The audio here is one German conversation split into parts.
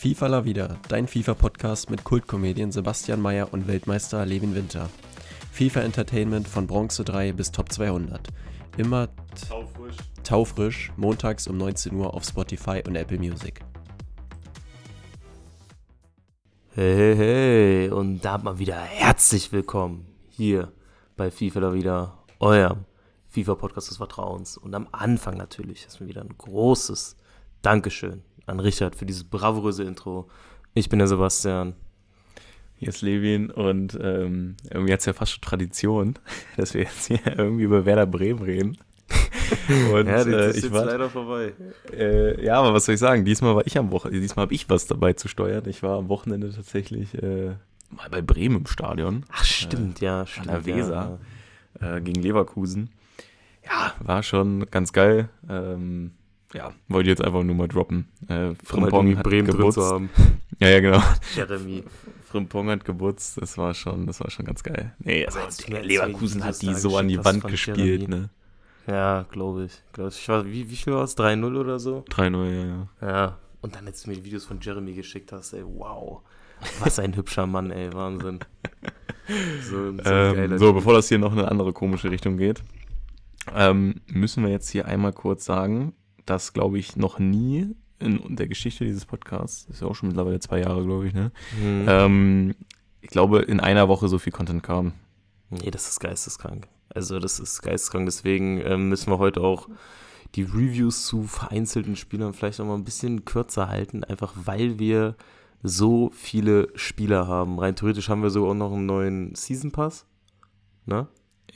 FIFA La Vida, dein FIFA-Podcast mit Kultkomedien Sebastian Mayer und Weltmeister Levin Winter. FIFA Entertainment von Bronze 3 bis Top 200. Immer Taufrisch. taufrisch, montags um 19 Uhr auf Spotify und Apple Music. Hey, hey, hey, und da mal wieder herzlich willkommen hier bei FIFA da wieder, eurem FIFA-Podcast des Vertrauens. Und am Anfang natürlich ist mir wieder ein großes Dankeschön an Richard für dieses bravouröse Intro. Ich bin der Sebastian. Hier ist Levin und ähm, irgendwie hat es ja fast schon Tradition, dass wir jetzt hier irgendwie über Werder Bremen reden. Und äh, ich war, leider vorbei. äh, ja, aber was soll ich sagen? Diesmal war ich am Wochenende, diesmal habe ich was dabei zu steuern. Ich war am Wochenende tatsächlich äh, mal bei Bremen im Stadion Ach, stimmt, ja, an stimmt. der Weser äh, gegen Leverkusen. Ja, war schon ganz geil. Ähm, ja, wollte ich jetzt einfach nur mal droppen. Äh. Um Frimpong irgendwie hat Bremen drin gebutzt. zu haben. Ja, ja, genau. Jeremy. Frimpong hat gebutzt, das war schon, das war schon ganz geil. Nee, also hast du mir Leverkusen hat die so an die Wand gespielt, Jeremy? ne? Ja, glaube ich. Glaub ich. war, wie, wie viel war es? 3-0 oder so? 3-0, ja, ja. Ja. Und dann jetzt mir die Videos von Jeremy geschickt hast, ey, wow. Was ein hübscher Mann, ey, Wahnsinn. So, so, Ähm, so, bevor das hier noch in eine andere komische Richtung geht, ähm, müssen wir jetzt hier einmal kurz sagen, dass, glaube ich, noch nie in der Geschichte dieses Podcasts, ist ja auch schon mittlerweile zwei Jahre, glaube ich, ne? Hm. Ähm, ich glaube, in einer Woche so viel Content kam. Nee, das ist geisteskrank. Also, das ist geisteskrank. Deswegen ähm, müssen wir heute auch die Reviews zu vereinzelten Spielern vielleicht noch mal ein bisschen kürzer halten, einfach weil wir so viele Spieler haben. Rein theoretisch haben wir sogar auch noch einen neuen Season Pass. Ne?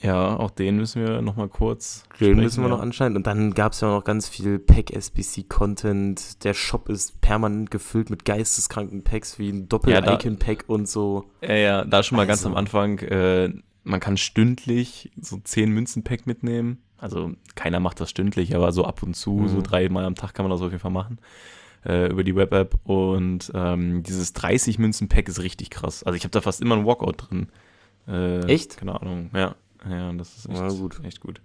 Ja, auch den müssen wir nochmal kurz. Den sprechen, müssen wir ja. noch anscheinend. Und dann gab es ja noch ganz viel Pack-SBC-Content. Der Shop ist permanent gefüllt mit geisteskranken Packs wie ein Ja, Doppel-Icon-Pack und so. Ja, ja, da schon mal ganz Also- am Anfang, äh, man kann stündlich so 10 Münzen-Pack mitnehmen. Also keiner macht das stündlich, aber so ab und zu, Mhm. so dreimal am Tag kann man das auf jeden Fall machen. Äh, über die Web-App. Und ähm, dieses 30 Münzen-Pack ist richtig krass. Also ich habe da fast immer einen Walkout drin. Äh, Echt? Keine Ahnung, ja. Ja, das ist echt, gut. echt gut.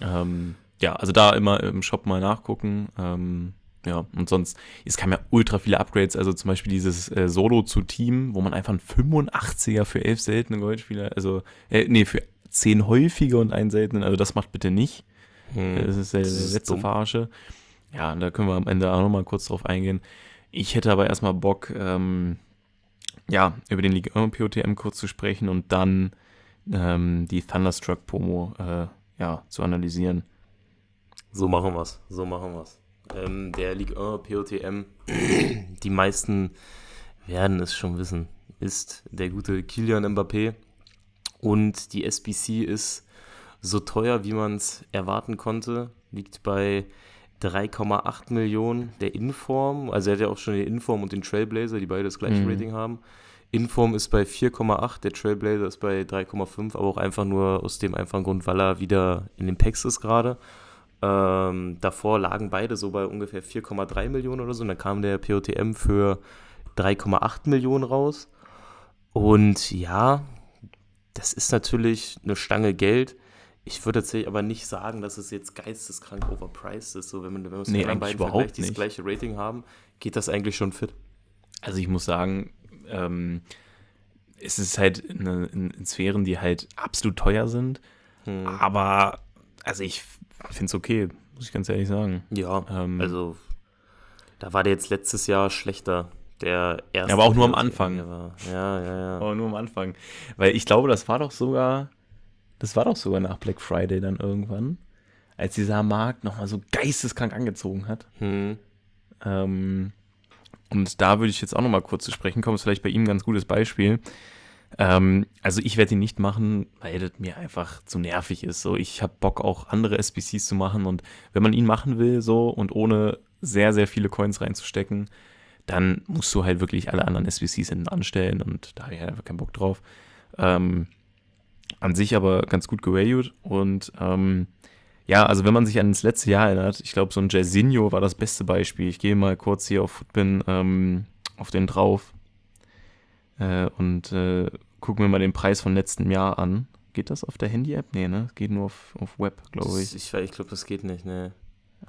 Ähm, ja, also da immer im Shop mal nachgucken. Ähm, ja, und sonst, es kamen ja ultra viele Upgrades, also zum Beispiel dieses äh, Solo zu Team, wo man einfach einen 85er für 11 seltene Goldspieler, also, äh, nee, für 10 häufige und einen seltenen, also das macht bitte nicht. Hm. Das ist der Das ist letzte dumm. Verarsche. Ja, und da können wir am Ende auch nochmal kurz drauf eingehen. Ich hätte aber erstmal Bock, ähm, ja, über den Ligue 1 POTM kurz zu sprechen und dann ähm, die Thunderstruck Promo äh, ja, zu analysieren. So machen wir's. So machen wir's. Ähm, der Ligue 1 POTM, die meisten werden es schon wissen, ist der gute Kilian Mbappé. Und die SBC ist so teuer, wie man es erwarten konnte. Liegt bei 3,8 Millionen der Inform. Also er hat ja auch schon den Inform und den Trailblazer, die beide das gleiche Mhm. Rating haben. Inform ist bei 4,8, der Trailblazer ist bei 3,5, aber auch einfach nur aus dem einfachen Grund, weil er wieder in den Packs ist gerade. Ähm, davor lagen beide so bei ungefähr 4,3 Millionen oder so. Und dann kam der POTM für 3,8 Millionen raus. Und ja, das ist natürlich eine Stange Geld. Ich würde tatsächlich aber nicht sagen, dass es jetzt geisteskrank overpriced ist. So, wenn man, wenn man es Nee, mit beiden vergleicht, die das gleiche Rating haben, geht das eigentlich schon fit. Also ich muss sagen, ähm, es ist halt in, in, in Sphären, die halt absolut teuer sind, Hm. aber also ich finde es okay, muss ich ganz ehrlich sagen. Ja, Ähm, also da war der jetzt letztes Jahr schlechter. Der erste. Ja, aber auch nur am Anfang. Ja, ja, ja. Aber nur am Anfang. Weil ich glaube, das war doch sogar, das war doch sogar nach Black Friday dann irgendwann, als dieser Markt nochmal so geisteskrank angezogen hat. Hm. Ähm, und da würde ich jetzt auch nochmal kurz zu sprechen kommen, ist vielleicht bei ihm ein ganz gutes Beispiel. Ähm, also ich werde ihn nicht machen, weil das mir einfach zu nervig ist. So, ich habe Bock auch andere SBCs zu machen und wenn man ihn machen will so und ohne sehr, sehr viele Coins reinzustecken, dann musst du halt wirklich alle anderen SBCs hinten anstellen und da habe ich halt einfach keinen Bock drauf. Ähm, an sich aber ganz gut gevalued und ähm, ja, also wenn man sich an das letzte Jahr erinnert, ich glaube, so ein Jairzinho war das beste Beispiel. Ich gehe mal kurz hier auf Footbin ähm, auf den drauf äh, und äh, gucke mir mal den Preis von letztem Jahr an. Geht das auf der Handy-App? Nee, ne? Geht nur auf, auf Web, glaube ich. Ich, ich, glaube, das geht nicht, ne.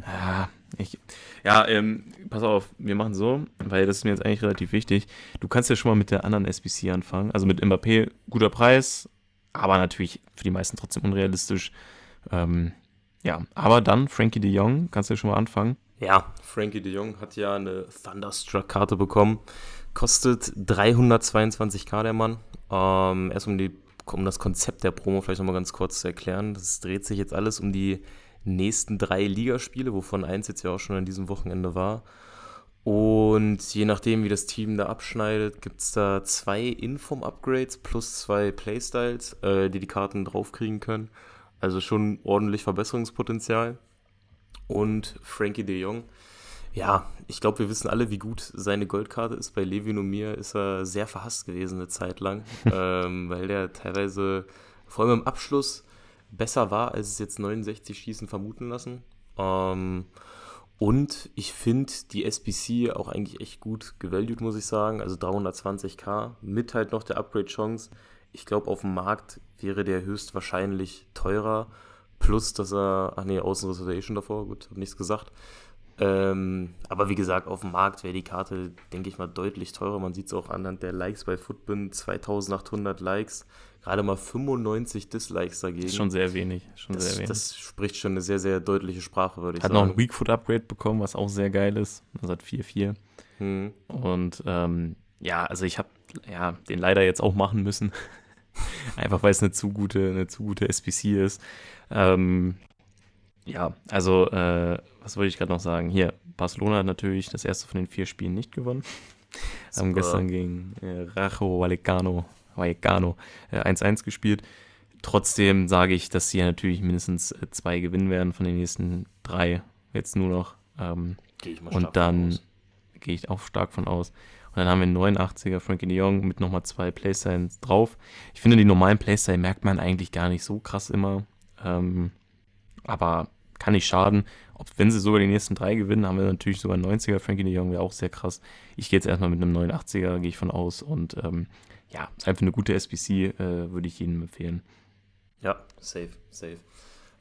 Ja, ich, ja ähm, pass auf, wir machen so, weil das ist mir jetzt eigentlich relativ wichtig. Du kannst ja schon mal mit der anderen SBC anfangen. Also mit Mbappé, guter Preis, aber natürlich für die meisten trotzdem unrealistisch. Ähm, ja, aber dann Frankie de Jong, kannst du schon mal anfangen. Ja, Frankie de Jong hat ja eine Thunderstruck-Karte bekommen. Kostet 322k der Mann. Ähm, erst um, die, um das Konzept der Promo vielleicht nochmal ganz kurz zu erklären. Das dreht sich jetzt alles um die nächsten drei Ligaspiele, wovon eins jetzt ja auch schon an diesem Wochenende war. Und je nachdem, wie das Team da abschneidet, gibt es da zwei Inform-Upgrades plus zwei Playstyles, äh, die die Karten draufkriegen können. Also schon ordentlich Verbesserungspotenzial. Und Frankie de Jong, ja, ich glaube, wir wissen alle, wie gut seine Goldkarte ist. Bei Levin und mir ist er sehr verhasst gewesen eine Zeit lang, ähm, weil der teilweise, vor allem im Abschluss, besser war, als es jetzt 69 Schießen vermuten lassen. Ähm, und ich finde die SBC auch eigentlich echt gut gevalued, muss ich sagen. Also 320k mit halt noch der Upgrade-Chance. Ich glaube, auf dem Markt wäre der höchstwahrscheinlich teurer. Plus, dass er, ach nee, Außenreservation davor, gut, hab nichts gesagt. Ähm, aber wie gesagt, auf dem Markt wäre die Karte, denke ich mal, deutlich teurer. Man sieht es auch anhand der Likes bei Footbin, 2800 Likes, gerade mal 95 Dislikes dagegen. Das ist schon sehr wenig. Schon das, sehr wenig. das spricht schon eine sehr, sehr deutliche Sprache, würde ich hat sagen. Hat noch ein Weakfoot-Upgrade bekommen, was auch sehr geil ist. Das hat 4-4. Hm. Und ähm, ja, also ich habe ja, den leider jetzt auch machen müssen. Einfach weil es eine zu gute, eine zu gute SPC ist. Ähm, ja, also, äh, was wollte ich gerade noch sagen? Hier, Barcelona hat natürlich das erste von den vier Spielen nicht gewonnen. Haben gestern gegen äh, Rajo Vallecano, Vallecano äh, 1-1 gespielt. Trotzdem sage ich, dass sie natürlich mindestens äh, zwei gewinnen werden von den nächsten drei. Jetzt nur noch. Ähm, gehe ich mal stark Und dann gehe ich auch stark von aus. Und dann haben wir einen 89er Frankie de Jong mit nochmal zwei Playstyles drauf. Ich finde, die normalen Playstyle merkt man eigentlich gar nicht so krass immer. Ähm, aber kann nicht schaden. Ob, wenn sie sogar die nächsten drei gewinnen, haben wir natürlich sogar einen 90er. Frankie de Jong wäre auch sehr krass. Ich gehe jetzt erstmal mit einem 89er, gehe ich von aus. Und ähm, ja, einfach eine gute SBC äh, würde ich Ihnen empfehlen. Ja, safe, safe.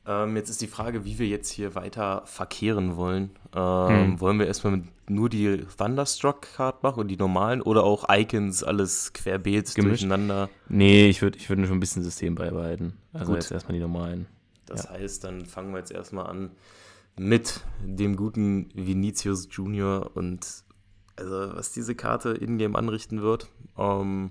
Ähm, jetzt ist die Frage, wie wir jetzt hier weiter verkehren wollen. Ähm, hm. Wollen wir erstmal nur die Thunderstruck-Card machen und die normalen oder auch Icons, alles querbeet Gemischt. durcheinander? Nee, ich würde ich würd schon ein bisschen System beibehalten. Also Gut. jetzt erstmal die normalen. Das ja. heißt, dann fangen wir jetzt erstmal an mit dem guten Vinicius Junior und also was diese Karte in-game anrichten wird, ähm,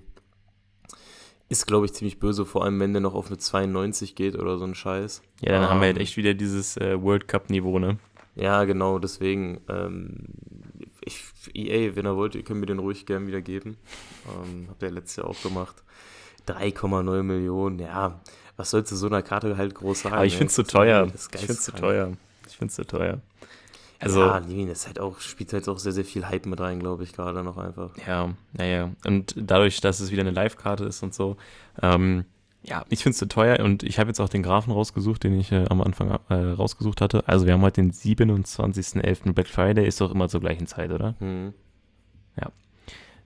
ist, glaube ich, ziemlich böse, vor allem wenn der noch auf eine 92 geht oder so ein Scheiß. Ja, dann ähm, haben wir halt ähm, echt wieder dieses äh, World Cup-Niveau, ne? Ja, genau, deswegen, ähm, ich, EA, wenn ihr wollt, ihr könnt mir den ruhig gern wieder geben. Ähm, habt ihr letztes Jahr auch gemacht. 3,9 Millionen, ja, was sollst du so einer Karte halt groß sagen? Aber ich finde es zu teuer. Ich finde es zu teuer. Ich finde es zu teuer. Also, ja, Levin ist halt auch, spielt halt auch sehr, sehr viel Hype mit rein, glaube ich, gerade noch einfach. Ja, naja. Und dadurch, dass es wieder eine Live-Karte ist und so, ähm, ja, ich finde es zu teuer und ich habe jetzt auch den Graphen rausgesucht, den ich äh, am Anfang äh, rausgesucht hatte. Also wir haben heute den 27.11. Black Friday, ist doch immer zur gleichen Zeit, oder? Mhm. Ja.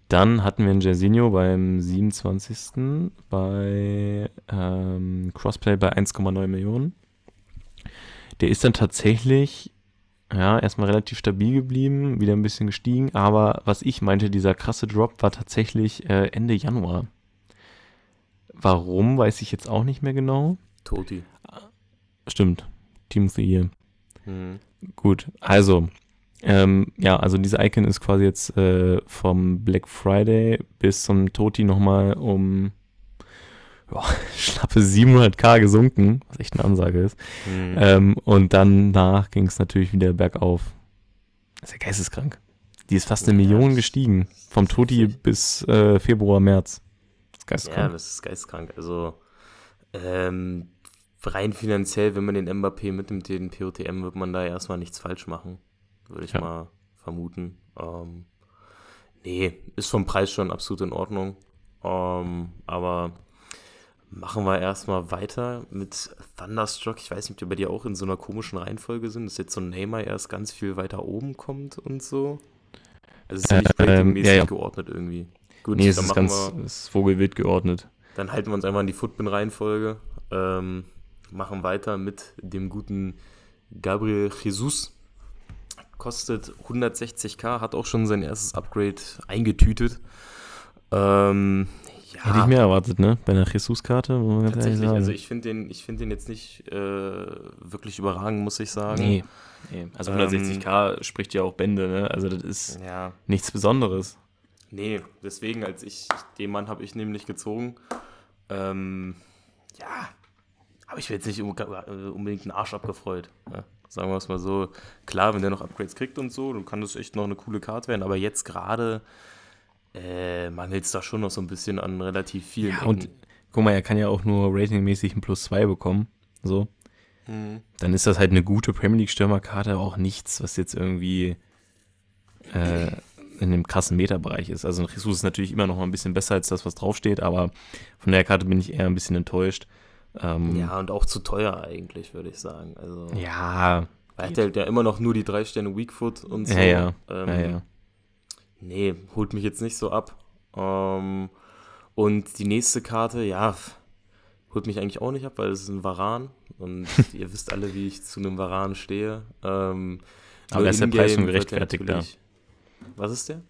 Dann hatten wir einen Jairzinho beim 27. bei ähm, Crossplay bei 1,9 Millionen. Der ist dann tatsächlich ja, erstmal relativ stabil geblieben, wieder ein bisschen gestiegen, aber was ich meinte, dieser krasse Drop war tatsächlich äh, Ende Januar. Warum, weiß ich jetzt auch nicht mehr genau. Toti. Stimmt, Team of the Year. Mhm. Gut, also ähm, ja, also diese Icon ist quasi jetzt äh, vom Black Friday bis zum Toti nochmal um ja, schlappe 700k gesunken, was echt eine Ansage ist. Mhm. Ähm, und danach ging es natürlich wieder bergauf. Das ist ja geisteskrank. Die ist fast eine ja, Million gestiegen. Vom Toti bis äh, Februar, März. Das ist geisteskrank. Ja, das ist geisteskrank. Also ähm, rein finanziell, wenn man den Mbappé mitnimmt, den POTM, wird man da erstmal nichts falsch machen würde ich ja. mal vermuten. Ähm, nee, ist vom Preis schon absolut in Ordnung. Ähm, aber machen wir erstmal weiter mit Thunderstruck. Ich weiß nicht, ob wir die auch in so einer komischen Reihenfolge sind, dass jetzt so ein Neymar erst ganz viel weiter oben kommt und so. Also es ist ja nicht ähm, ja, ja. geordnet irgendwie. Gut, nee, es ist ganz wir, ist vogelwild geordnet. Dann halten wir uns einmal an die Footbin-Reihenfolge. Ähm, machen weiter mit dem guten Gabriel Jesus kostet 160k, hat auch schon sein erstes Upgrade eingetütet. Ähm, ja, Hätte ich mehr erwartet, ne? Bei einer Jesus-Karte, muss man ganz ehrlich tatsächlich. sagen. Also ich finde den, ich find den jetzt nicht äh, wirklich überragend, muss ich sagen. nee. nee. Also Ähm, 160k spricht ja auch Bände, ne? Also das ist Ja, nichts Besonderes. nee, deswegen, als ich, den Mann habe ich nämlich gezogen. Ähm, ja, habe ich mir jetzt nicht äh, unbedingt einen Arsch abgefreut. Ja, sagen wir es mal so. Klar, wenn der noch Upgrades kriegt und so, dann kann das echt noch eine coole Karte werden. Aber jetzt gerade äh, mangelt es da schon noch so ein bisschen an relativ vielen Ja, und guck mal, er kann ja auch nur ratingmäßig ein Plus 2 bekommen. So. Mhm. Dann ist das halt eine gute Premier League-Stürmerkarte, auch nichts, was jetzt irgendwie äh, in dem krassen Meterbereich ist. Also ein Jesus ist natürlich immer noch mal ein bisschen besser als das, was draufsteht, aber von der Karte bin ich eher ein bisschen enttäuscht. Ähm, Ja, und auch zu teuer eigentlich, würde ich sagen. Also, ja, er hat halt ja immer noch nur die drei Sterne Weakfoot und so. ja, ja, Ähm, ja, ja. Nee, holt mich jetzt nicht so ab. Ähm, und die nächste Karte, ja, holt mich eigentlich auch nicht ab, weil es ist ein Varan. Und ihr wisst alle, wie ich zu einem Varan stehe. Ähm, Aber ist der Preis schon gerechtfertigt da. Was ist der?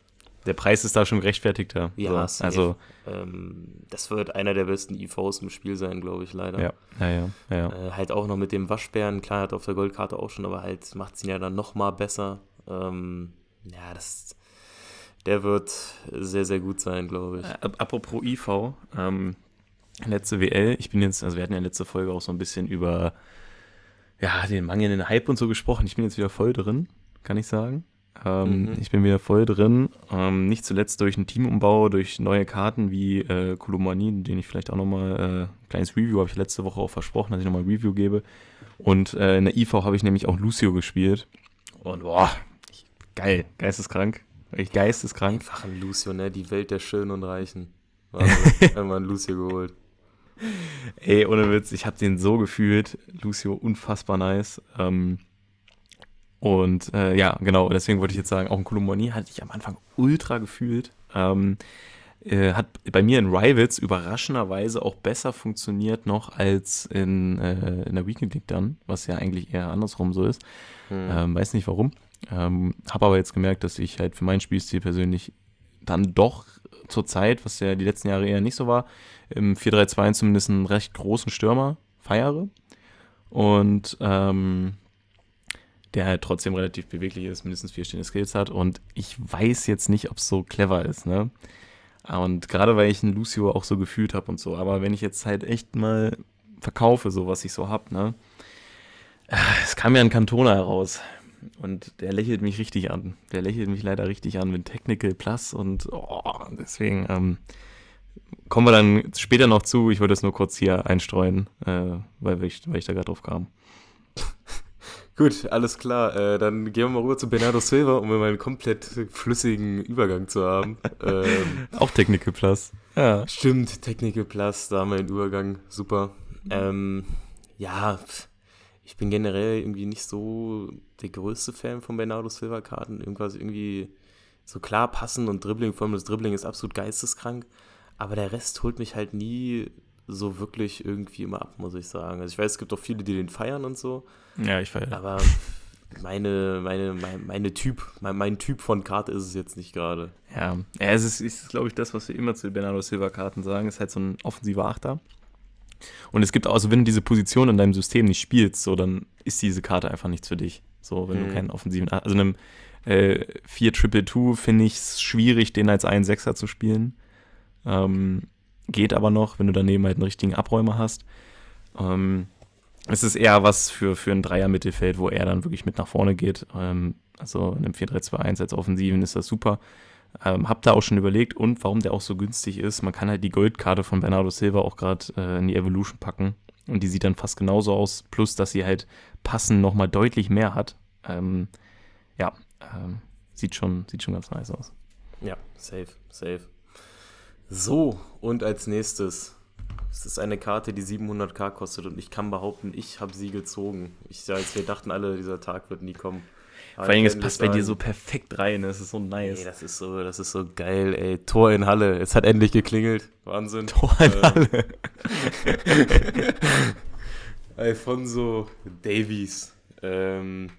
Der Preis ist da schon gerechtfertigter. Ja, so, safe. also, Ähm, das wird einer der besten IVs im Spiel sein, glaube ich, leider. ja, ja, ja, ja. ja. Äh, halt auch noch mit dem Waschbären, klar, hat auf der Goldkarte auch schon, aber halt macht es ihn ja dann noch mal besser. Ähm, ja, das, der wird sehr, sehr gut sein, glaube ich. Ap- Apropos IV, ähm, letzte WL, ich bin jetzt, also wir hatten ja letzte Folge auch so ein bisschen über ja, den mangelnden Hype und so gesprochen. Ich bin jetzt wieder voll drin, kann ich sagen. Ähm, Mhm. Ich bin wieder voll drin. Ähm, nicht zuletzt durch einen Teamumbau, durch neue Karten wie äh, Kolomani, den ich vielleicht auch nochmal, äh, ein kleines Review habe ich letzte Woche auch versprochen, dass ich nochmal ein Review gebe. Und äh, in der IV habe ich nämlich auch Lucio gespielt. Und boah, ich, geil, geisteskrank. Echt geisteskrank. Einfach ein Lucio, ne? Die Welt der Schönen und Reichen. Wahnsinn. Einmal ein Lucio geholt. Ey, ohne Witz, ich habe den so gefühlt. Lucio, unfassbar nice. Ähm, und äh, ja, genau, deswegen wollte ich jetzt sagen, auch ein Kolumani hatte ich am Anfang ultra gefühlt. Ähm, äh, hat bei mir in Rivals überraschenderweise auch besser funktioniert noch als in, äh, in der Weekend League dann, was ja eigentlich eher andersrum so ist. Hm. Ähm, weiß nicht warum. Ähm, habe aber jetzt gemerkt, dass ich halt für meinen Spielstil persönlich dann doch zur Zeit, was ja die letzten Jahre eher nicht so war, im 4-3-2 zumindest einen recht großen Stürmer feiere. Und ähm, der halt trotzdem relativ beweglich ist, mindestens vier stehende Skills hat. Und ich weiß jetzt nicht, ob es so clever ist, ne? Und gerade weil ich einen Lucio auch so gefühlt habe und so. Aber wenn ich jetzt halt echt mal verkaufe, so was ich so hab, ne? Es kam ja ein Cantona heraus. Und der lächelt mich richtig an. Der lächelt mich leider richtig an mit Technical Plus und oh, deswegen ähm, kommen wir dann später noch zu. Ich wollte es nur kurz hier einstreuen, äh, weil, ich, weil ich da gerade drauf kam. Gut, alles klar. Äh, dann gehen wir mal rüber zu Bernardo Silva, um mal einen komplett flüssigen Übergang zu haben. ähm, Auch Technical Plus. Ja. stimmt, Technical Plus, da haben wir einen Übergang. Super. Ähm, ja, pf, ich bin generell irgendwie nicht so der größte Fan von Bernardo Silva-Karten. Irgendwas irgendwie so klar passen und Dribbling, vor allem das Dribbling ist absolut geisteskrank. Aber der Rest holt mich halt nie so wirklich irgendwie immer ab, muss ich sagen. Also ich weiß, es gibt auch viele, die den feiern und so. Ja, ich feiere. Aber meine, meine, mein, meine Typ, mein, mein Typ von Karte ist es jetzt nicht gerade. Ja, ja es ist, ist glaube ich, das, was wir immer zu den Bernardo Silva-Karten sagen. ist halt so ein offensiver Achter. Und es gibt auch, also wenn du diese Position in deinem System nicht spielst, so, dann ist diese Karte einfach nichts für dich. So, wenn Mhm. du keinen offensiven, also in einem äh, 4 Triple 2 finde ich es schwierig, den als einen Sechser zu spielen. Ähm, geht aber noch, wenn du daneben halt einen richtigen Abräumer hast. Ähm, es ist eher was für, für ein Dreier-Mittelfeld, wo er dann wirklich mit nach vorne geht. Ähm, also in einem 4-3-2-1 als Offensiven ist das super. Ähm, hab da auch schon überlegt und warum der auch so günstig ist. Man kann halt die Goldkarte von Bernardo Silva auch gerade äh, in die Evolution packen. Und die sieht dann fast genauso aus. Plus, dass sie halt passend nochmal deutlich mehr hat. Ähm, ja, ähm, sieht, schon, sieht schon ganz nice aus. Ja, safe, safe. So, und als nächstes. Es ist eine Karte, die 700k kostet und ich kann behaupten, ich habe sie gezogen. Ich, als wir dachten alle, dieser Tag wird nie kommen. Vor allem, es passt bei dir so perfekt rein. Es ist so nice. Ey, das ist so, das ist so geil, ey. Tor in Halle. Es hat endlich geklingelt. Wahnsinn. Tor in Ähm, Halle. Alfonso Davies. Ähm,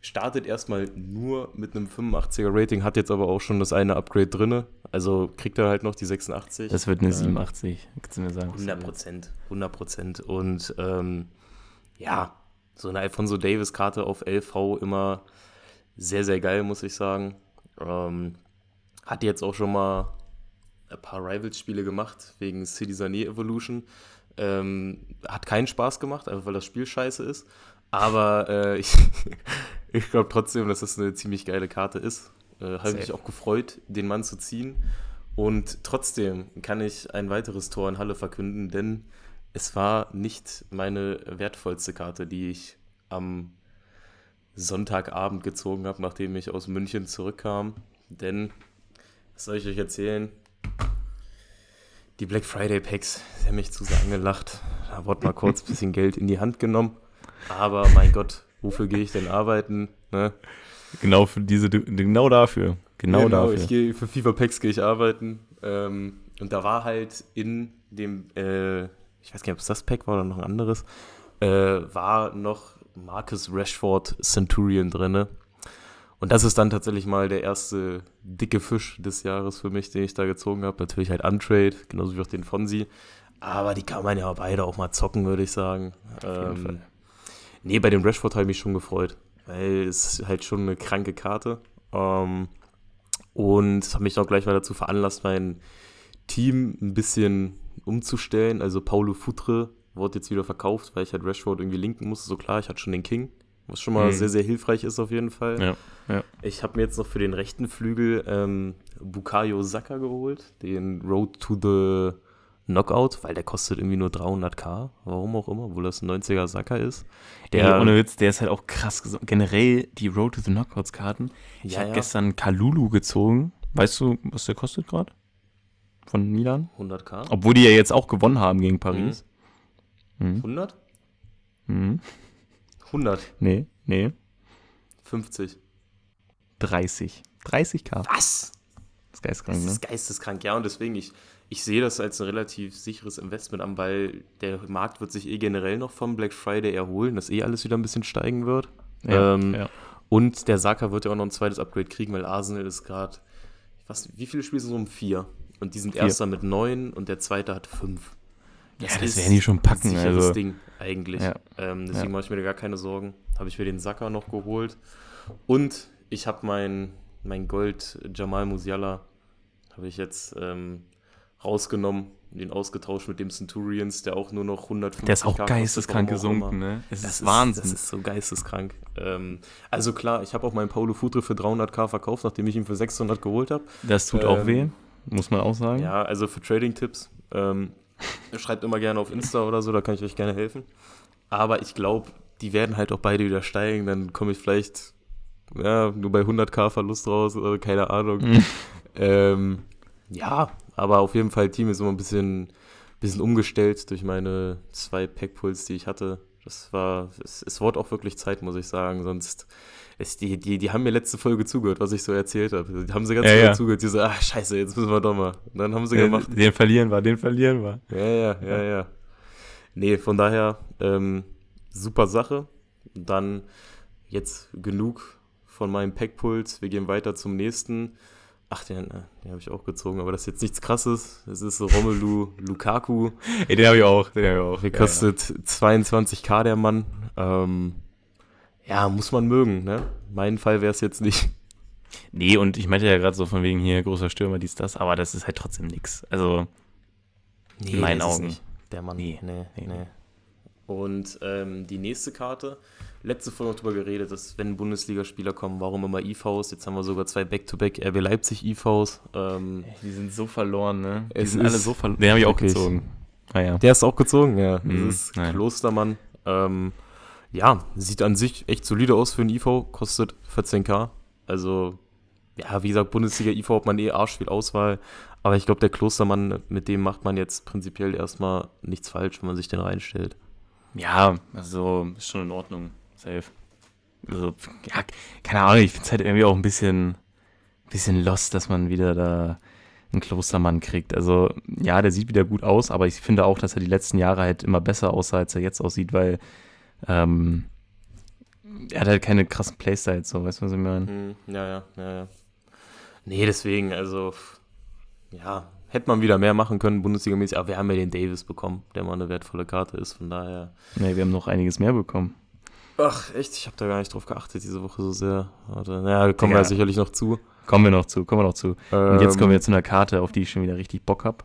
startet erstmal nur mit einem 85er Rating, hat jetzt aber auch schon das eine Upgrade drin. Also kriegt er halt noch die 86. Das wird eine Ähm, 87, kannst du mir sagen. 100 Prozent, 100 Prozent. Und ähm, ja, so eine Alfonso Davis-Karte auf LV immer sehr, sehr geil, muss ich sagen. Ähm, hat jetzt auch schon mal ein paar Rivals-Spiele gemacht wegen City Sané Evolution. Ähm, hat keinen Spaß gemacht, einfach weil das Spiel scheiße ist. Aber äh, ich, ich glaube trotzdem, dass das eine ziemlich geile Karte ist. Äh, Habe mich auch gefreut, den Mann zu ziehen. Und trotzdem kann ich ein weiteres Tor in Halle verkünden, denn es war nicht meine wertvollste Karte, die ich am Sonntagabend gezogen habe, nachdem ich aus München zurückkam. Denn, was soll ich euch erzählen? Die Black Friday Packs, sie haben mich zu sehr angelacht. Da wurde mal kurz ein bisschen Geld in die Hand genommen. Aber mein Gott, wofür gehe ich denn arbeiten? Ne? Genau für diese, genau dafür. Genau, dafür. Ich gehe für FIFA Packs gehe ich arbeiten. Ähm, und da war halt in dem, äh, ich weiß gar nicht, ob es das Pack war oder noch ein anderes, äh, war noch Marcus Rashford Centurion drinne. Und das ist dann tatsächlich mal der erste dicke Fisch des Jahres für mich, den ich da gezogen habe. Natürlich halt Untrade, genauso wie auch den Fonsi. Aber die kann man ja beide auch mal zocken, würde ich sagen. Auf jeden Ähm, Fall. Nee, bei dem Rashford habe ich mich schon gefreut, weil es ist halt schon eine kranke Karte. Ähm, und es hat mich auch gleich mal dazu veranlasst, mein Team ein bisschen umzustellen. Also Paulo Futre wurde jetzt wieder verkauft, weil ich halt Rashford irgendwie linken musste. So klar, ich hatte schon den King, was schon mal Mhm. sehr, sehr hilfreich ist auf jeden Fall. Ja, ja. Ich habe mir jetzt noch für den rechten Flügel ähm, Bukayo Saka geholt, den Road to the Knockout, weil der kostet irgendwie nur 300k, warum auch immer, obwohl das ein 90er Saka ist. Der, ohne Witz, der ist halt auch krass. Generell die Road to the Knockouts Karten. Ich Ja, habe ja. gestern Kalulu gezogen. Weißt du, was der kostet gerade? Von Milan? 100k? Obwohl die ja jetzt auch gewonnen haben gegen Paris. Mhm. 100? Mhm. 100. Nee, nee. 50. 30. 30k. Was? Das ist geistkrank, Das ne? ist geisteskrank, ja. Und deswegen, ich, ich sehe das als ein relativ sicheres Investment an, weil der Markt wird sich eh generell noch vom Black Friday erholen, dass eh alles wieder ein bisschen steigen wird. Ja, ähm, ja. Und der Saka wird ja auch noch ein zweites Upgrade kriegen, weil Arsenal ist gerade, was, wie viele Spiele sind so um vier? Und die sind Vier. erster mit neun und der zweite hat fünf. Ja, das ist werden die schon packen, Ein sicheres also. Ding eigentlich. Ja. Ähm, deswegen Ja. mache ich mir da gar keine Sorgen. Habe ich mir den Saka noch geholt. Und ich habe mein, mein Gold Jamal Musiala habe ich jetzt ähm, rausgenommen, den ausgetauscht mit dem Centurions, der auch nur noch 150 Der ist auch geisteskrank auch gesunken, ne? Es Das ist Wahnsinn. Das ist so geisteskrank. Ähm, also klar, ich habe auch meinen Paulo Futre für 300k verkauft, nachdem ich ihn für 600 geholt habe. Das tut auch Ähm, weh, muss man auch sagen. Ja, also für Trading-Tipps, ähm, schreibt immer gerne auf Insta oder so, da kann ich euch gerne helfen. Aber ich glaube, die werden halt auch beide wieder steigen, dann komme ich vielleicht ja, nur bei 100k Verlust raus oder keine Ahnung. Mhm. Ähm, ja, aber auf jeden Fall, Team ist immer ein bisschen, bisschen umgestellt durch meine zwei Packpulls, die ich hatte. Das war, es, es wurde auch wirklich Zeit, muss ich sagen. Sonst, es, die, die, die haben mir letzte Folge zugehört, was ich so erzählt habe. Die haben sie ganz Ja, ja, zugehört. Die so, ach, scheiße, jetzt müssen wir doch mal. Und dann haben sie Den, gemacht. den verlieren wir, den verlieren wir. Ja, ja, ja, ja. Nee, von daher, ähm, super Sache. Dann jetzt genug von meinem Packpuls. Wir gehen weiter zum nächsten. Ach, den, äh, den habe ich auch gezogen, aber das ist jetzt nichts krasses. Das ist so Romelu Lukaku. Ey, den habe ich auch, den habe ich auch. Der kostet 22k der Mann. Ähm, ja, muss man mögen, ne? Mein Fall wäre es jetzt nicht. Nee, und ich meinte ja gerade so von wegen hier großer Stürmer, dies, das, aber das ist halt trotzdem nix. Also, In meinen Augen. nicht Der Mann. Nee, nee, nee, nee. Und ähm, die nächste Karte, letzte Folge noch drüber geredet, dass wenn Bundesligaspieler kommen, warum immer IVs? Jetzt haben wir sogar zwei Back-to-Back RB Leipzig IVs. Ähm, die sind so verloren, ne? Die sind alle so verloren. Den habe ich auch wirklich- gezogen. Ah ja. der ist auch gezogen, ja. Mhm, Das ist nein. Klostermann. Ähm, ja, sieht an sich echt solide aus für einen IV, kostet 14k. Also, ja, wie gesagt, Bundesliga-IV hat man eh arsch viel Auswahl. Aber ich glaube, der Klostermann, mit dem macht man jetzt prinzipiell erstmal nichts falsch, wenn man sich den reinstellt. Ja, also ist schon in Ordnung. Safe. Also, ja, keine Ahnung, ich finde es halt irgendwie auch ein bisschen, bisschen lost, dass man wieder da einen Klostermann kriegt. Also, ja, der sieht wieder gut aus, aber ich finde auch, dass er die letzten Jahre halt immer besser aussah, als er jetzt aussieht, weil, ähm, er hat halt keine krassen Playstyles, so, weißt du, was ich meine? Hm, ja, ja, ja, ja. Nee, deswegen, also, ja, hätte man wieder mehr machen können, Bundesliga-mäßig, aber wir haben ja den Davis bekommen, der mal eine wertvolle Karte ist, von daher. Nee, wir haben noch einiges mehr bekommen. Ach, echt? Ich habe da gar nicht drauf geachtet diese Woche so sehr. Warte, naja, kommen wir ja sicherlich noch zu. Kommen wir noch zu, kommen wir noch zu. Ähm, Und jetzt kommen wir zu einer Karte, auf die ich schon wieder richtig Bock habe.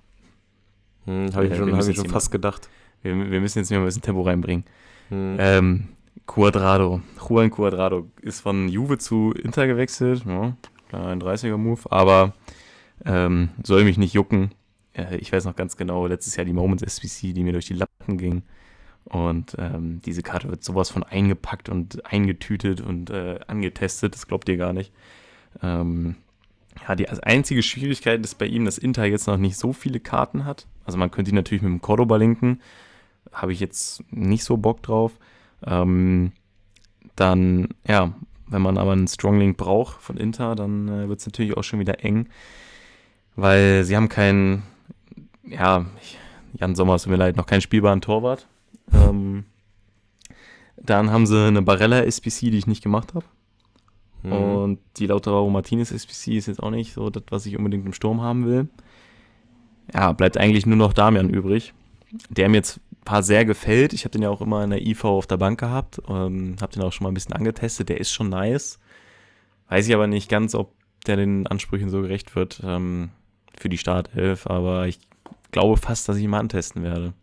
Hm, habe ich schon, hab ich schon fast gedacht. Wir, wir, müssen jetzt mal ein bisschen Tempo reinbringen. Hm. Ähm, Cuadrado. Juan Cuadrado ist von Juve zu Inter gewechselt. Ja, ein 30er-Move, aber ähm, soll mich nicht jucken. Äh, ich weiß noch ganz genau, letztes Jahr die Moments SBC, die mir durch die Lappen ging. Und ähm, diese Karte wird sowas von eingepackt und eingetütet und äh, angetestet, das glaubt ihr gar nicht. Ähm, ja, die einzige Schwierigkeit ist bei ihm, dass Inter jetzt noch nicht so viele Karten hat. Also man könnte ihn natürlich mit dem Cordoba linken. Habe ich jetzt nicht so Bock drauf. Ähm, dann, ja, wenn man aber einen Strong Link braucht von Inter, dann äh, wird es natürlich auch schon wieder eng. Weil sie haben keinen, ja, Jan Sommer, es tut mir leid, noch keinen spielbaren Torwart. Ähm, dann haben sie eine Barella SPC, die ich nicht gemacht habe. Mhm. Und die Lautaro Martinez SPC ist jetzt auch nicht so das, was ich unbedingt im Sturm haben will. Ja, bleibt eigentlich nur noch Damian übrig, der mir jetzt ein paar sehr gefällt. Ich habe den ja auch immer in der IV auf der Bank gehabt, ähm, habe den auch schon mal ein bisschen angetestet. Der ist schon nice. Weiß ich aber nicht ganz, ob der den Ansprüchen so gerecht wird ähm, für die Startelf, aber ich glaube fast, dass ich ihn mal antesten werde.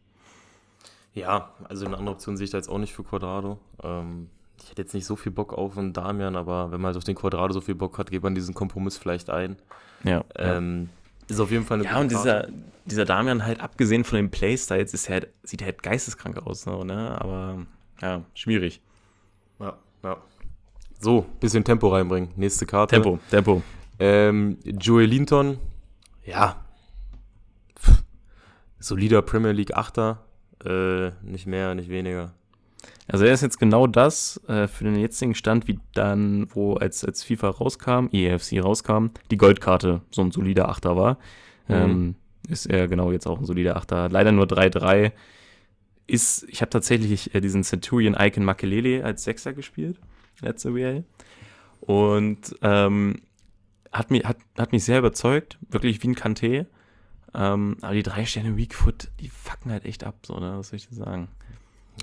Ja, also eine andere Option sehe ich da jetzt auch nicht für Quadrado. Ähm, ich hätte jetzt nicht so viel Bock auf einen Damian, aber wenn man halt auf den Quadrado so viel Bock hat, geht man diesen Kompromiss vielleicht ein. Ja. Ähm, ist auf jeden Fall eine Ja, und dieser, dieser Damian halt, abgesehen von den Playstyles, ist halt, sieht halt geisteskrank aus, so, ne? Aber ja, schwierig. Ja, ja. So, bisschen Tempo reinbringen. Nächste Karte. Tempo, Tempo. Ähm, Joey Linton, ja. Pff. Solider Premier League Achter. Äh, nicht mehr, nicht weniger. Also er ist jetzt genau das äh, für den jetzigen Stand, wie dann, wo als, als FIFA rauskam, EFC rauskam, die Goldkarte so ein solider Achter war. Mhm. Ähm, ist er genau jetzt auch ein solider Achter. Leider nur 3-3. Ist, ich habe tatsächlich äh, diesen Centurion Icon Makelele als Sechser gespielt, letzte WL. Und ähm, hat, mich, hat, hat mich sehr überzeugt, wirklich wie ein Kanté. Ähm, aber die drei Sterne Weakfoot, die fucken halt echt ab, so, ne? Was soll ich dir sagen?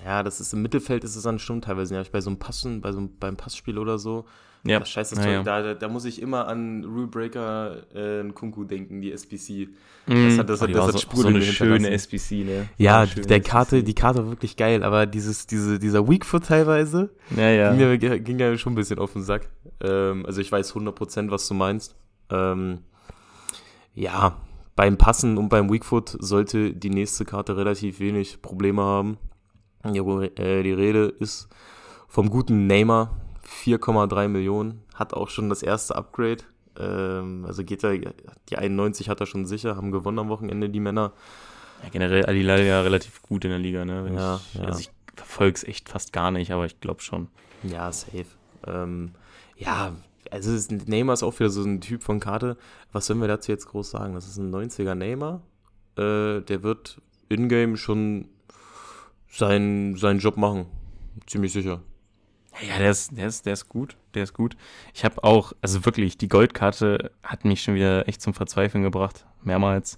Ja, das ist im Mittelfeld ist es dann schon teilweise. Ja, bei so einem Passen, bei so einem, beim Passspiel oder so. Ja. Das scheiße das ja, Da, da, muss ich immer an Rule Breaker äh, Kunku denken, die SBC. Mm. Das hat, das, oh, hat, das hat so, so eine schöne SBC, ne? Ja, der Karte, die Karte war wirklich geil, aber dieses, diese, dieser Weakfoot teilweise ja, ja. Ging, mir, ging ja schon ein bisschen auf den Sack. Ähm, also ich weiß 100%, was du meinst. Ähm, ja, beim Passen und beim Weakfoot sollte die nächste Karte relativ wenig Probleme haben. Die, äh, die Rede ist vom guten Neymar, 4,3 Millionen, hat auch schon das erste Upgrade. Ähm, also geht er, die 91 hat er schon sicher, haben gewonnen am Wochenende die Männer. Ja, generell Alilal ja relativ gut in der Liga, ne? Ja, ich, ja. Also ich verfolge es echt fast gar nicht, aber ich glaube schon. Ja, safe. Ähm, ja, also ist, Neymar ist auch wieder so ein Typ von Karte. Was sollen wir dazu jetzt groß sagen? Das ist ein 90er Neymar. Äh, der wird in-game schon seinen, seinen Job machen. Ziemlich sicher. Ja, der ist, der ist, der ist gut. Der ist gut. Ich habe auch, also wirklich, die Goldkarte hat mich schon wieder echt zum Verzweifeln gebracht. Mehrmals.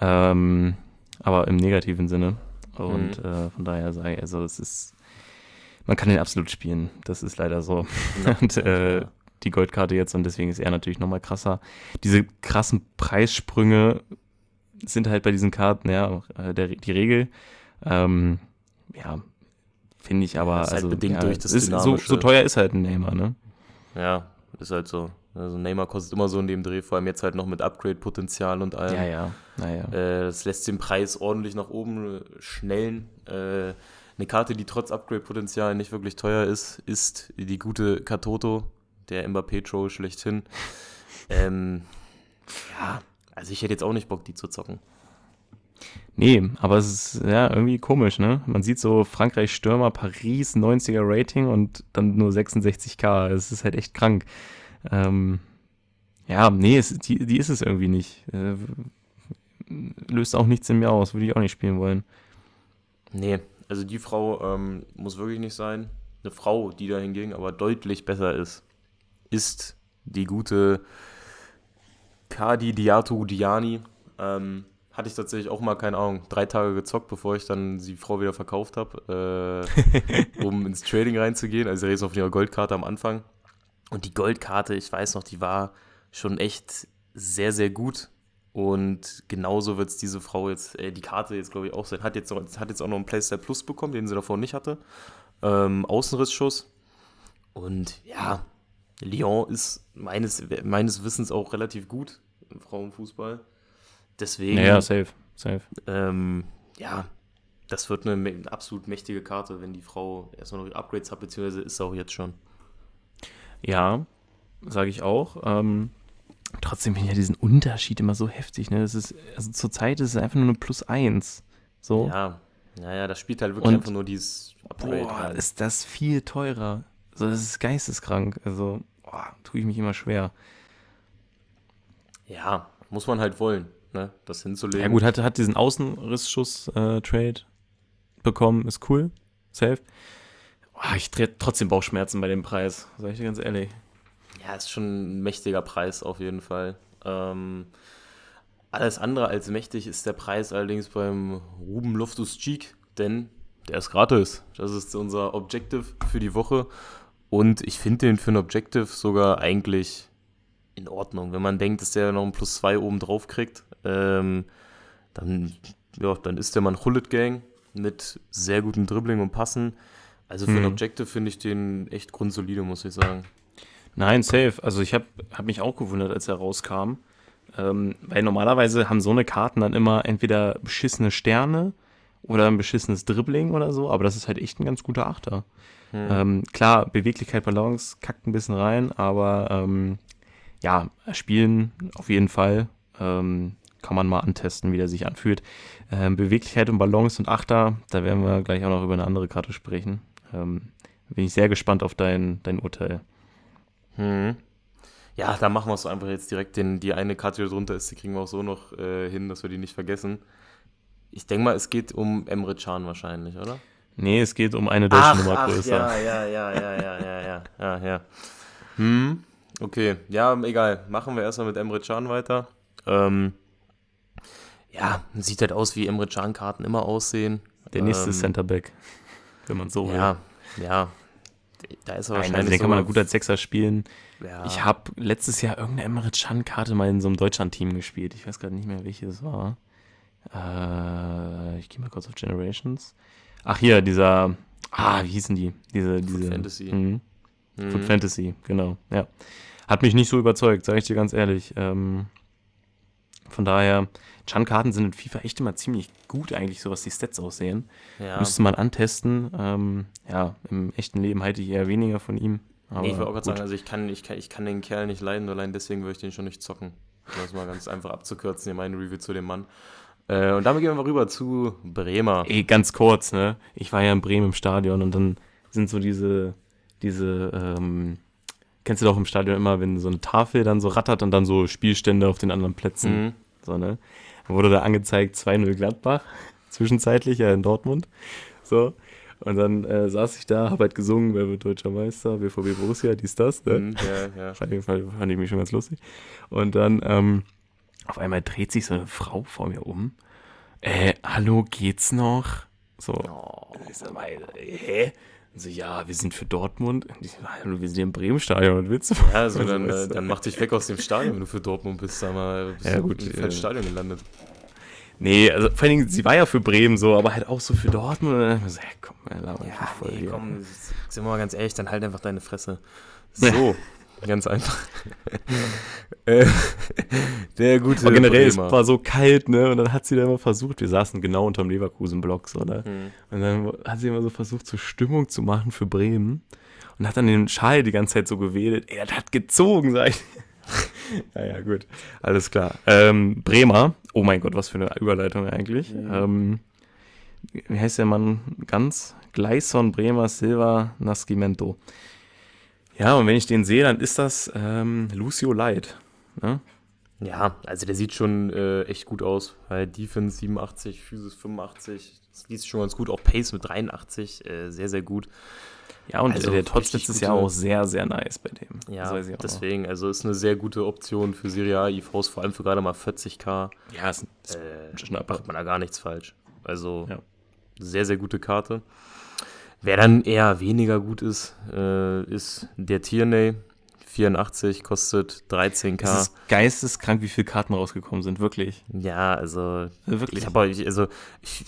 Ähm, aber im negativen Sinne. Und mhm. äh, von daher sage ich, also es ist, man kann den absolut spielen. Das ist leider so. Ja, und äh, die Goldkarte jetzt und deswegen ist er natürlich nochmal krasser. Diese krassen Preissprünge sind halt bei diesen Karten, ja, äh, der, die Regel. Ähm, ja, finde ich aber. Das ist halt also, bedingt ja, durch das ist, so, so teuer ist halt ein Neymar, ne? Ja, ist halt so. Also Neymar kostet immer so in dem Dreh, vor allem jetzt halt noch mit Upgrade-Potenzial und allem. Ja, ja. Naja. Äh, das lässt den Preis ordentlich nach oben schnellen. Äh, eine Karte, die trotz Upgrade-Potenzial nicht wirklich teuer ist, ist die gute Katoto, der Mbappé-Troll schlechthin. ähm, ja, also ich hätte jetzt auch nicht Bock, die zu zocken. Nee, aber es ist ja irgendwie komisch, ne? Man sieht so Frankreich Stürmer, Paris 90er Rating und dann nur 66k. Es ist halt echt krank. Ähm, ja, nee, es, die, die ist es irgendwie nicht. Äh, löst auch nichts in mir aus, würde ich auch nicht spielen wollen. Nee, also die Frau ähm, muss wirklich nicht sein. eine Frau, die da hingegen aber deutlich besser ist, ist die gute Kadi Diato Diani. Ähm, hatte ich tatsächlich auch mal, keine Ahnung, drei Tage gezockt, bevor ich dann die Frau wieder verkauft habe, äh, um ins Trading reinzugehen. Also, ich rede auf ihre Goldkarte am Anfang. Und die Goldkarte, ich weiß noch, die war schon echt sehr, sehr gut. Und genauso wird es diese Frau jetzt, äh, die Karte jetzt, glaube ich, auch sein. Hat jetzt, noch, hat jetzt auch noch einen Playstyle Plus bekommen, den sie davor nicht hatte. Ähm, Außenrissschuss. Und ja, Lyon ist meines, meines Wissens auch relativ gut im Frauenfußball. Deswegen. Ja, safe, safe. Ähm, ja, das wird eine absolut mächtige Karte, wenn die Frau erstmal noch Upgrades hat, beziehungsweise ist sie auch jetzt schon. Ja, sage ich auch. Ähm, trotzdem finde ich ja diesen Unterschied immer so heftig. Ne? Das ist, also zurzeit ist es einfach nur eine Plus 1. So. Ja, naja, das spielt halt wirklich Und- einfach nur dieses Upgrade. Boah, rein. ist das viel teurer. So, das ist geisteskrank. Also, boah, tue ich mich immer schwer. ja, muss man halt wollen, ne? das hinzulegen. Ja gut, hat, hat diesen Außenrissschuss-Trade bekommen, ist cool, safe. Boah, ich drehe trotzdem Bauchschmerzen bei dem Preis, sag ich dir ganz ehrlich. Ja, ist schon ein mächtiger Preis auf jeden Fall. Ähm, alles andere als mächtig ist der Preis allerdings beim Ruben Loftus-Cheek, denn der ist gratis. Das ist unser Objective für die Woche und ich finde den für ein Objective sogar eigentlich in Ordnung. Wenn man denkt, dass der noch ein Plus 2 oben drauf kriegt, ähm, dann, ja, dann ist der Mann Hullet Gang mit sehr gutem Dribbling und Passen. Also für ein Mhm. Objective finde ich den echt grundsolide, muss ich sagen. Nein, safe. Also ich habe hab mich auch gewundert, als er rauskam. Ähm, weil normalerweise haben so eine Karten dann immer entweder beschissene Sterne oder ein beschissenes Dribbling oder so, aber das ist halt echt ein ganz guter Achter. Hm. Ähm, klar, Beweglichkeit, Balance kackt ein bisschen rein, aber ähm, ja, spielen auf jeden Fall. Ähm, kann man mal antesten, wie der sich anfühlt. Ähm, Beweglichkeit und Balance und Achter, da werden wir gleich auch noch über eine andere Karte sprechen. Ähm, bin ich sehr gespannt auf dein, dein Urteil. Hm. Ja, da machen wir es einfach jetzt direkt. Den, die eine Karte, die drunter ist, die kriegen wir auch so noch äh, hin, dass wir die nicht vergessen. Ich denke mal, es geht um Emre Can wahrscheinlich, oder? Nee, es geht um eine deutsche Nummer größer. ja, ja, ja, ja, ja, ja, ja, ja, ja. Hm, okay. Ja, egal. Machen wir erstmal mit Emre Can weiter. Ähm, ja, sieht halt aus, wie Emre Can-Karten immer aussehen. Der nächste ähm, Centerback, wenn man so will. Ja, ja. Da ist er Nein, also wahrscheinlich den kann man gut als Sechser spielen. ja. Ich habe letztes Jahr irgendeine Emre Can-Karte mal in so einem Deutschland-Team gespielt. Ich weiß gerade nicht mehr, welches war. Äh, ich gehe mal kurz auf Generations. Ach, hier, dieser. Ah, wie hießen die? Diese, diese. Fantasy. Mhm. Hm. Foot Fantasy, genau. Ja. Hat mich nicht so überzeugt, sage ich dir ganz ehrlich. Ähm, von daher, Chan-Karten sind in FIFA echt immer ziemlich gut, eigentlich, so was die Stats aussehen. ja. Müsste man antesten. Ähm, ja, im echten Leben halte ich eher weniger von ihm. Aber nee, ich wollte auch gerade sagen, also ich kann, ich, kann, ich kann den Kerl nicht leiden, allein deswegen würde ich den schon nicht zocken. Um das mal ganz einfach abzukürzen, hier meine Review zu dem Mann. Äh, und damit gehen wir mal rüber zu Bremer. Ey, ganz kurz, ne? Ich war ja in Bremen im Stadion und dann sind so diese, diese, ähm, kennst du doch im Stadion immer, wenn so eine Tafel dann so rattert und dann so Spielstände auf den anderen Plätzen. Mhm. So, ne? Dann wurde da angezeigt 2-0 Gladbach, zwischenzeitlich ja in Dortmund. So. Und dann äh, saß ich da, hab halt gesungen, wer wird deutscher Meister, BVB Borussia, dies, das, ne? Mhm, ja, ja. Auf jeden Fall fand ich mich schon ganz lustig. Und dann, ähm, auf einmal dreht sich so eine Frau vor mir um. Äh, hallo, geht's noch? So. Oh. Ich sag mal, hä? Und so, ja, wir sind für Dortmund. Und ich so, hallo, wir sind hier im Bremen-Stadion. Was willst du? Ja, also dann, äh, dann mach dich weg aus dem Stadion, wenn du für Dortmund bist, sag mal, bist Ja, du gut, im äh, Stadion gelandet. Nee, also vor allen Dingen, sie war ja für Bremen so, aber halt auch so für Dortmund. Und dann so, hey, komm, mich nicht voll nee, hier. komm, sind wir mal ganz ehrlich, dann halt einfach deine Fresse. So, ganz einfach. äh, der gute Aber generell, es Bremer. war so kalt, ne? Und dann hat sie da immer versucht, wir saßen genau unterm Leverkusen-Block, so, ne? Hm. Und dann hat sie immer so versucht, so Stimmung zu machen für Bremen. Und hat dann den Schal die ganze Zeit so gewedelt. Ey, das hat gezogen, sag ich. ja, ja, gut. Alles klar. Ähm, Bremer. Oh mein Gott, was für eine Überleitung eigentlich. Ähm, wie heißt der Mann ganz? Gleison, Bremer, Silva, Nascimento. Ja, und wenn ich den sehe, dann ist das ähm, Lucio Light. Ne? Ja, also der sieht schon äh, echt gut aus. Weil Defense 87, Physis 85, das liest schon ganz gut. Auch Pace mit 83, äh, sehr, sehr gut. Ja, und Also der Tots letztes Jahr gute- auch sehr, sehr nice bei dem. Ja, Das deswegen, also ist eine sehr gute Option für Serie A IVs, vor allem für gerade mal 40k. Ja, ist, ist Äh, macht man da gar nichts falsch. Also Ja. sehr, sehr gute Karte. Wer dann eher weniger gut ist, äh, ist der Tierney. 84 kostet 13k. Es ist geisteskrank, wie viele Karten rausgekommen sind, wirklich. ja, also Wirklich. ich habe also ich,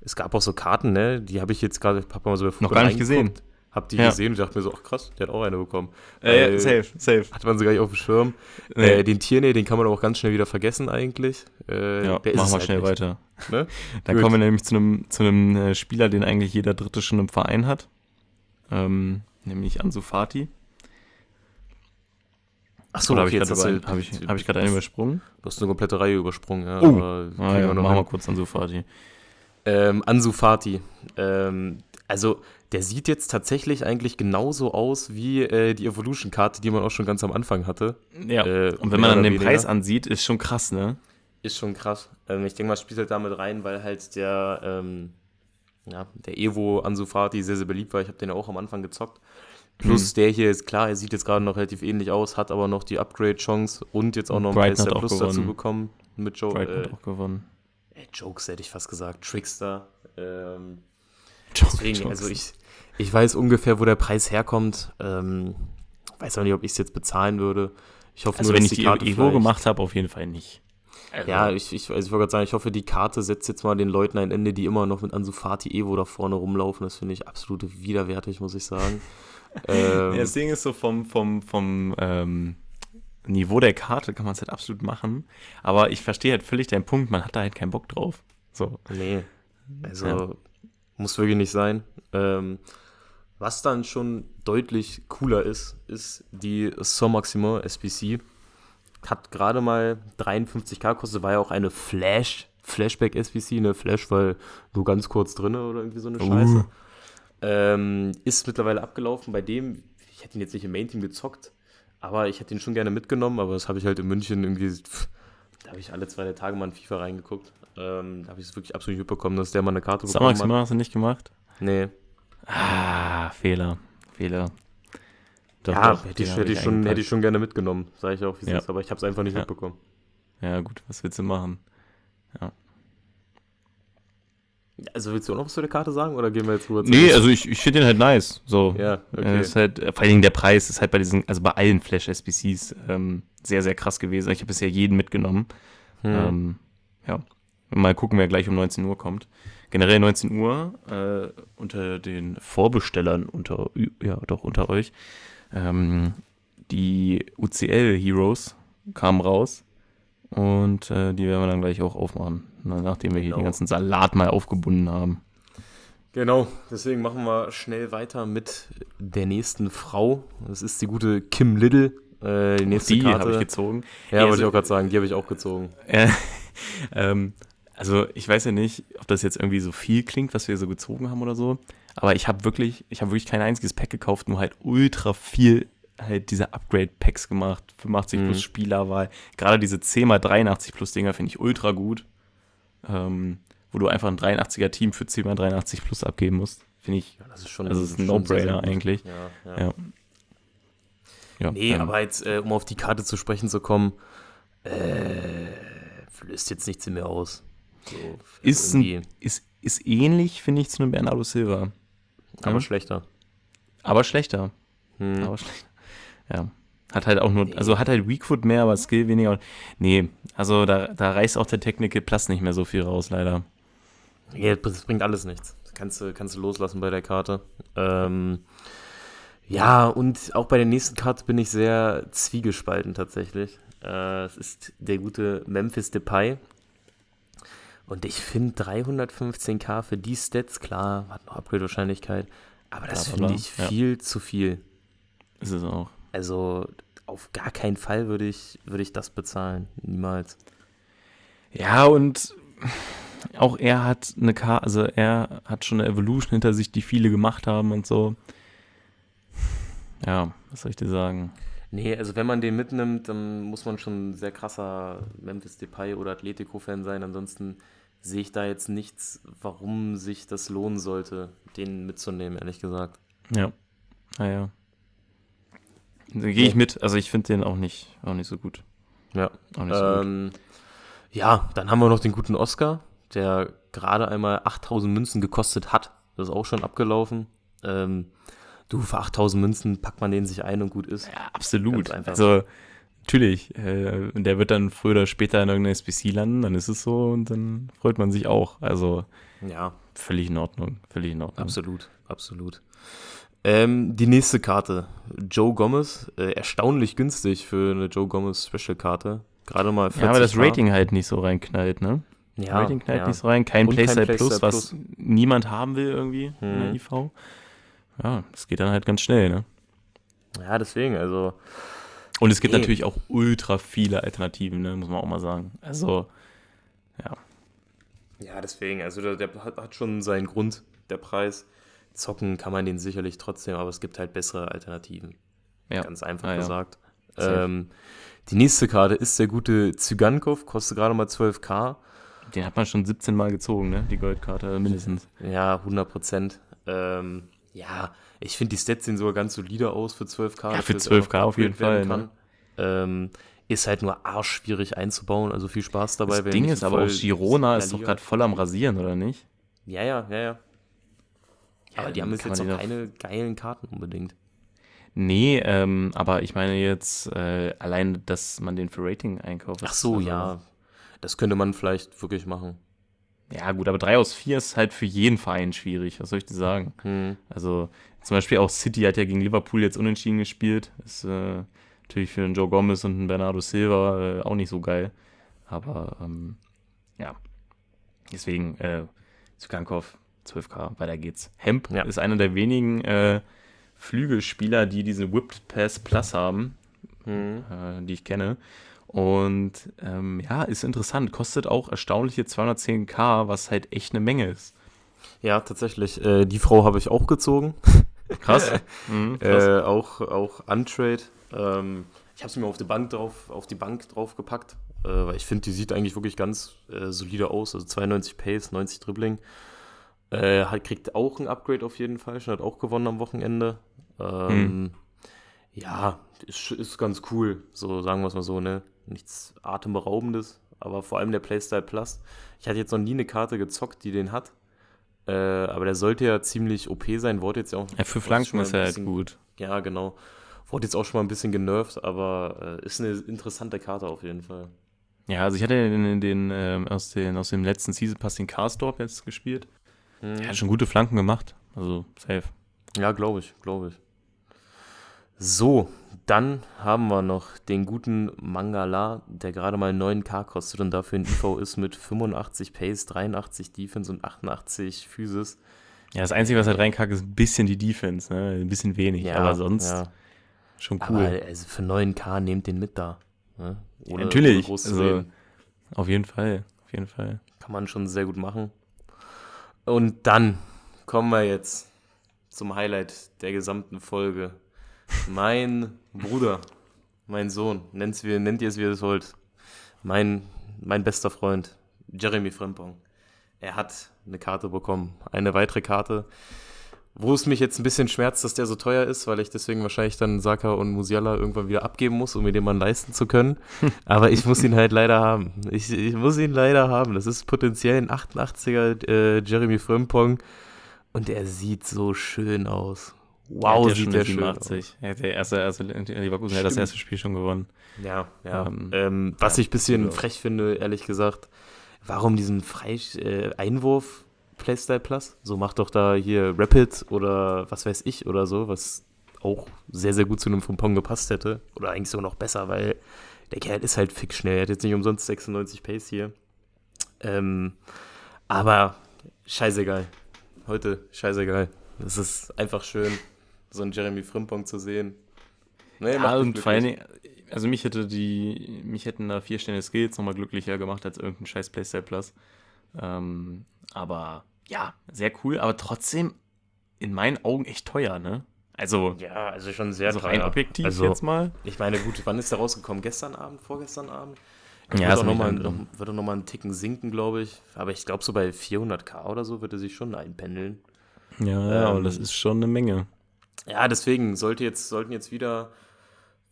es gab auch so Karten, ne, die habe ich jetzt gerade hab mal so bei Football gar nicht gesehen. Hab die Ja. gesehen und dachte mir so, ach krass, der hat auch eine bekommen. äh, Weil- safe, safe. Hat man sie gar nicht auf dem Schirm. Nee. Äh, den Tierney, den kann man auch ganz schnell wieder vergessen eigentlich. Äh, ja, machen wir halt schnell nicht, weiter. Ne? Dann Gut. kommen wir nämlich zu einem, zu einem äh, Spieler, den eigentlich jeder Dritte schon im Verein hat. Ähm, nämlich Ansu Fati. Achso, Oder okay, habe ich gerade hab ich, hab ich einen übersprungen? Du hast eine komplette Reihe übersprungen. Ja, Oh. aber Ah, ja, noch machen wir kurz Ansu Fati. Ähm, Ansu Fati. Ähm, also, der sieht jetzt tatsächlich eigentlich genauso aus wie äh, die Evolution-Karte, die man auch schon ganz am Anfang hatte. Ja, Äh, und wenn man dann den weniger. Preis ansieht, ist schon krass, ne? Ist schon krass. Ähm, ich denke mal, spielt halt damit rein, weil halt der, ähm, ja, der Evo Ansu Fati sehr, sehr beliebt war. Ich habe den ja auch am Anfang gezockt. Plus der hier ist klar, er sieht jetzt gerade noch relativ ähnlich aus, hat aber noch die Upgrade-Chance und jetzt auch noch ein auch Plus dazu gewonnen. bekommen. Mit Joe, Brighton äh, hat auch gewonnen. Jokes hätte ich fast gesagt, Trickster. Ähm, Deswegen, Jokes. also ich, ich weiß ungefähr, wo der Preis herkommt. Ähm, weiß auch nicht, ob ich es jetzt bezahlen würde. Ich hoffe also nur, wenn dass ich die Karte Evo vielleicht- gemacht habe, auf jeden Fall nicht. Also, Ja, ich, ich, also ich wollte gerade sagen, ich hoffe, die Karte setzt jetzt mal den Leuten ein Ende, die immer noch mit Ansu Fati Evo da vorne rumlaufen. Das finde ich absolut widerwärtig, muss ich sagen. ähm, Ja, das Ding ist so vom, vom, vom ähm, Niveau der Karte kann man es halt absolut machen. Aber ich verstehe halt völlig deinen Punkt, man hat da halt keinen Bock drauf. So. nee, also Ja. muss wirklich nicht sein. Ähm, was dann schon deutlich cooler ist, ist die Saint Maximin SPC. Hat gerade mal 53k kostet, war ja auch eine Flash, Flashback SPC, ne Flash, weil nur ganz kurz drinne oder irgendwie so eine Uh. Scheiße. Ähm, ist mittlerweile abgelaufen. Bei dem, ich hätte ihn jetzt nicht im Main-Team gezockt, aber ich hätte ihn schon gerne mitgenommen, aber das habe ich halt in München irgendwie, pff, da habe ich alle zwei Tage mal in FIFA reingeguckt. Ähm, da habe ich es wirklich absolut nicht mitbekommen, dass der mal eine Karte bekommen Samax hat. hast du nicht gemacht? Nee. Ah, Fehler. Fehler. Doch, ja, doch, hätte, ich, hätte, ich schon, hätte ich schon gerne mitgenommen, sage ich auch, wie es Ja. ist, aber ich habe es einfach nicht Ja. mitbekommen. Ja, gut, was willst du machen? Also willst du auch noch was zu der Karte sagen oder gehen wir jetzt rüber zu Nee, also ich, ich finde den halt nice. So. Ja, Äh, okay. ist halt, vor allen Dingen der Preis ist halt bei diesen, also bei allen Flash-SBCs ähm, sehr, sehr krass gewesen. Ich habe bisher jeden mitgenommen. Hm. Ähm, ja. Mal gucken, wer gleich um 19 Uhr kommt. Generell 19 Uhr äh, unter den Vorbestellern unter ja doch unter euch. Ähm, die UCL Heroes kamen raus und äh, die werden wir dann gleich auch aufmachen, na, nachdem wir hier Genau. den ganzen Salat mal aufgebunden haben. Genau, deswegen machen wir schnell weiter mit der nächsten Frau. Das ist die gute Kim Little. Äh, die nächste Die Karte. habe ich gezogen. ja, Also- wollte ich auch gerade sagen, die habe ich auch gezogen. Äh, ähm, also ich weiß ja nicht, ob das jetzt irgendwie so viel klingt, was wir so gezogen haben oder so. Aber ich habe wirklich, ich habe wirklich kein einziges Pack gekauft, nur halt ultra viel halt diese Upgrade-Packs gemacht. 85 Mhm. plus Spielerwahl. Gerade diese 10x83 plus Dinger finde ich ultra gut. Ähm, wo du einfach ein 83er Team für 10x83 plus abgeben musst. Finde ich, Ja, das ist schon Also ist ein No-Brainer eigentlich. Ja, ja. ja. ja Nee, ähm, aber jetzt, äh, um auf die Karte zu sprechen zu kommen, äh, löst jetzt nichts in mir aus. So, ist, ein, ist, ist ähnlich, finde ich, zu einem Bernardo Silva. aber schlechter. Aber schlechter. Hm. Aber schlecht. Ja. Hat halt auch nur, also hat halt Weakfoot mehr, aber Skill weniger. Nee, also da, da reißt auch der Technical Plus nicht mehr so viel raus, leider. Ja, das bringt alles nichts. Das kannst du, kannst du loslassen bei der Karte. Ähm, ja, und auch bei der nächsten Karte bin ich sehr zwiegespalten tatsächlich. Äh, es ist der gute Memphis Depay. Und ich finde 315k für die Stats, klar, hat noch Upgrade-Wahrscheinlichkeit, aber das finde ich ja. viel zu viel. Ist es auch. Also auf gar keinen Fall würde ich, würde ich das bezahlen. Niemals. Ja, und auch er hat eine Karte, also er hat schon eine Evolution hinter sich, die viele gemacht haben und so. Ja, was soll ich dir sagen? Nee, also wenn man den mitnimmt, dann muss man schon ein sehr krasser Memphis Depay oder Atletico-Fan sein. Ansonsten sehe ich da jetzt nichts, warum sich das lohnen sollte, den mitzunehmen, ehrlich gesagt. Ja. Naja. Da gehe ich mit. Also ich finde den auch nicht, auch nicht so gut. Ja. Auch nicht so gut. Ähm, ja, dann haben wir noch den guten Oscar, der gerade einmal 8000 Münzen gekostet hat. Das ist auch schon abgelaufen. Ähm, du, für 8000 Münzen packt man den sich ein und gut ist. Ja, absolut. Also, natürlich. Äh, der wird dann früher oder später in irgendeiner SBC landen, dann ist es so und dann freut man sich auch. Also, Ja, völlig in Ordnung. Völlig in Ordnung. absolut, absolut. Ähm, die nächste Karte, Joe Gomez, äh, erstaunlich günstig für eine Joe Gomez Special Karte. Gerade mal 40 Ja, aber das K. Rating halt nicht so reinknallt, ne? ja, Rating knallt ja. nicht so rein. Kein Playstyle Playstyle Plus, was Plus. niemand haben will irgendwie in der Mhm. IV. Ja, das geht dann halt ganz schnell, ne? ja, deswegen, also Und es gibt Nee. natürlich auch ultra viele Alternativen, ne? muss man auch mal sagen. Also, ja. Ja, deswegen, also der, der hat, schon seinen Grund, der Preis. Zocken kann man den sicherlich trotzdem, aber es gibt halt bessere Alternativen. ja. Ganz einfach Ah, ja. gesagt. Safe. Ähm, die nächste Karte ist der gute Zygankov, kostet gerade mal 12k. Den hat man schon 17 Mal gezogen, ne? Die Goldkarte mindestens. Ja, 100 Prozent. Ähm, ja, ich finde die Stats sehen sogar ganz solide aus für 12k. Ja, für das 12K einfach auf jeden Fall, ne? Ähm, ist halt nur arschschwierig einzubauen, also viel Spaß dabei. Das Ding ist aber auch, Girona ist doch gerade voll am Rasieren, oder nicht? Ja, ja, ja, ja. Aber die haben jetzt noch keine geilen Karten unbedingt. Nee, ähm, aber ich meine jetzt äh, allein, dass man den für Rating einkauft. Ach so, also, ja. Das könnte man vielleicht wirklich machen. Ja, gut, aber 3 aus 4 ist halt für jeden Verein schwierig, was soll ich dir sagen? Hm. Also zum Beispiel auch City hat ja gegen Liverpool jetzt unentschieden gespielt. Ist äh, natürlich für einen Joe Gomez und einen Bernardo Silva äh, auch nicht so geil. Aber ähm, ja, deswegen äh, Zugankov 12k, weiter geht's. Hemp Ja. ist einer der wenigen äh, Flügelspieler, die diesen Whipped Pass Plus haben, Hm. äh, die ich kenne. Und ähm, ja, ist interessant. Kostet auch erstaunliche 210k, was halt echt eine Menge ist. Ja, tatsächlich. Äh, die Frau habe ich auch gezogen. Krass. mhm, krass. Äh, auch, auch Untrade. Ähm, ich habe sie mir auf die Bank drauf, auf die Bank draufgepackt, äh, weil ich finde, die sieht eigentlich wirklich ganz äh, solide aus. Also 92 Pace, 90 Dribbling. Äh, hat, kriegt auch ein Upgrade auf jeden Fall. Schon hat auch gewonnen am Wochenende. Ähm, Ja, ist, ist ganz cool. So sagen wir es mal so, ne? Nichts Atemberaubendes, aber vor allem der Playstyle Plus. Ich hatte jetzt noch nie eine Karte gezockt, die den hat. Äh, aber der sollte ja ziemlich OP sein. Wurde jetzt ja auch. ja, für Flanken ist er halt gut. Ja, genau. Wurde jetzt auch schon mal ein bisschen genervt, aber äh, ist eine interessante Karte auf jeden Fall. Ja, also ich hatte den, den, ähm, aus, den aus dem letzten Season Pass den Carstorp jetzt gespielt. Er hat schon gute Flanken gemacht. Also safe. Ja, glaube ich, glaube ich. So, dann haben wir noch den guten Mangala, der gerade mal 9k kostet und dafür ein IV ist mit 85 Pace, 83 Defense und 88 Physis. Ja, das Einzige, was halt reinkackt, ist ein bisschen die Defense, ne? Ein bisschen wenig, aber sonst ja. schon cool. Aber also für 9k nehmt den mit da. Ne? Ja, natürlich. Also, auf jeden Fall. Auf jeden Fall. Kann man schon sehr gut machen. Und dann kommen wir jetzt zum Highlight der gesamten Folge. Mein Bruder, mein Sohn, nennt's wie, nennt ihr es, wie ihr es wollt. Mein, mein bester Freund, Jeremy Frimpong. Er hat eine Karte bekommen. Eine weitere Karte. Wo es mich jetzt ein bisschen schmerzt, dass der so teuer ist, weil ich deswegen wahrscheinlich dann Saka und Musiala irgendwann wieder abgeben muss, um mir den mal leisten zu können. Aber ich muss ihn halt leider haben. Ich, ich muss ihn leider haben. Das ist potenziell ein 88er äh, Jeremy Frimpong. Und er sieht so schön aus. Wow, ja sieht der schön 87. aus. Er hat der erste, erste Leverkusen hat das erste Spiel schon gewonnen. Ja, ja. Ähm, Ähm, was ja, ich ein bisschen aus. frech finde, ehrlich gesagt, warum diesen Frei äh, Einwurf Playstyle Plus? So macht doch da hier Rapid oder was weiß ich oder so, was auch sehr, sehr gut zu einem Frimpong gepasst hätte. Oder eigentlich sogar noch besser, weil der Kerl ist halt fix schnell. Er hat jetzt nicht umsonst 96 Pace hier. Ähm, aber scheißegal. Heute scheißegal. Es ist einfach schön, so einen Jeremy Frimpong zu sehen. Nee, macht Ja, und vor allen. Dingen, also mich hätte die, mich hätten da vier Sterne Skills nochmal glücklicher gemacht als irgendein scheiß Playstyle Plus. Ähm, aber ja, sehr cool, aber trotzdem in meinen Augen echt teuer, ne? Also, Ja, also schon sehr also rein objektiv also, jetzt mal. Ich meine, gut, wann ist der rausgekommen? Gestern Abend, vorgestern Abend? Ja, wird auch noch noch wird auch noch mal einen Ticken sinken, glaube ich. Aber ich glaube, so bei 400k oder so wird er sich schon einpendeln. Ja, ja, aber Ähm, das ist schon eine Menge. Ja, deswegen sollte jetzt, sollten jetzt wieder,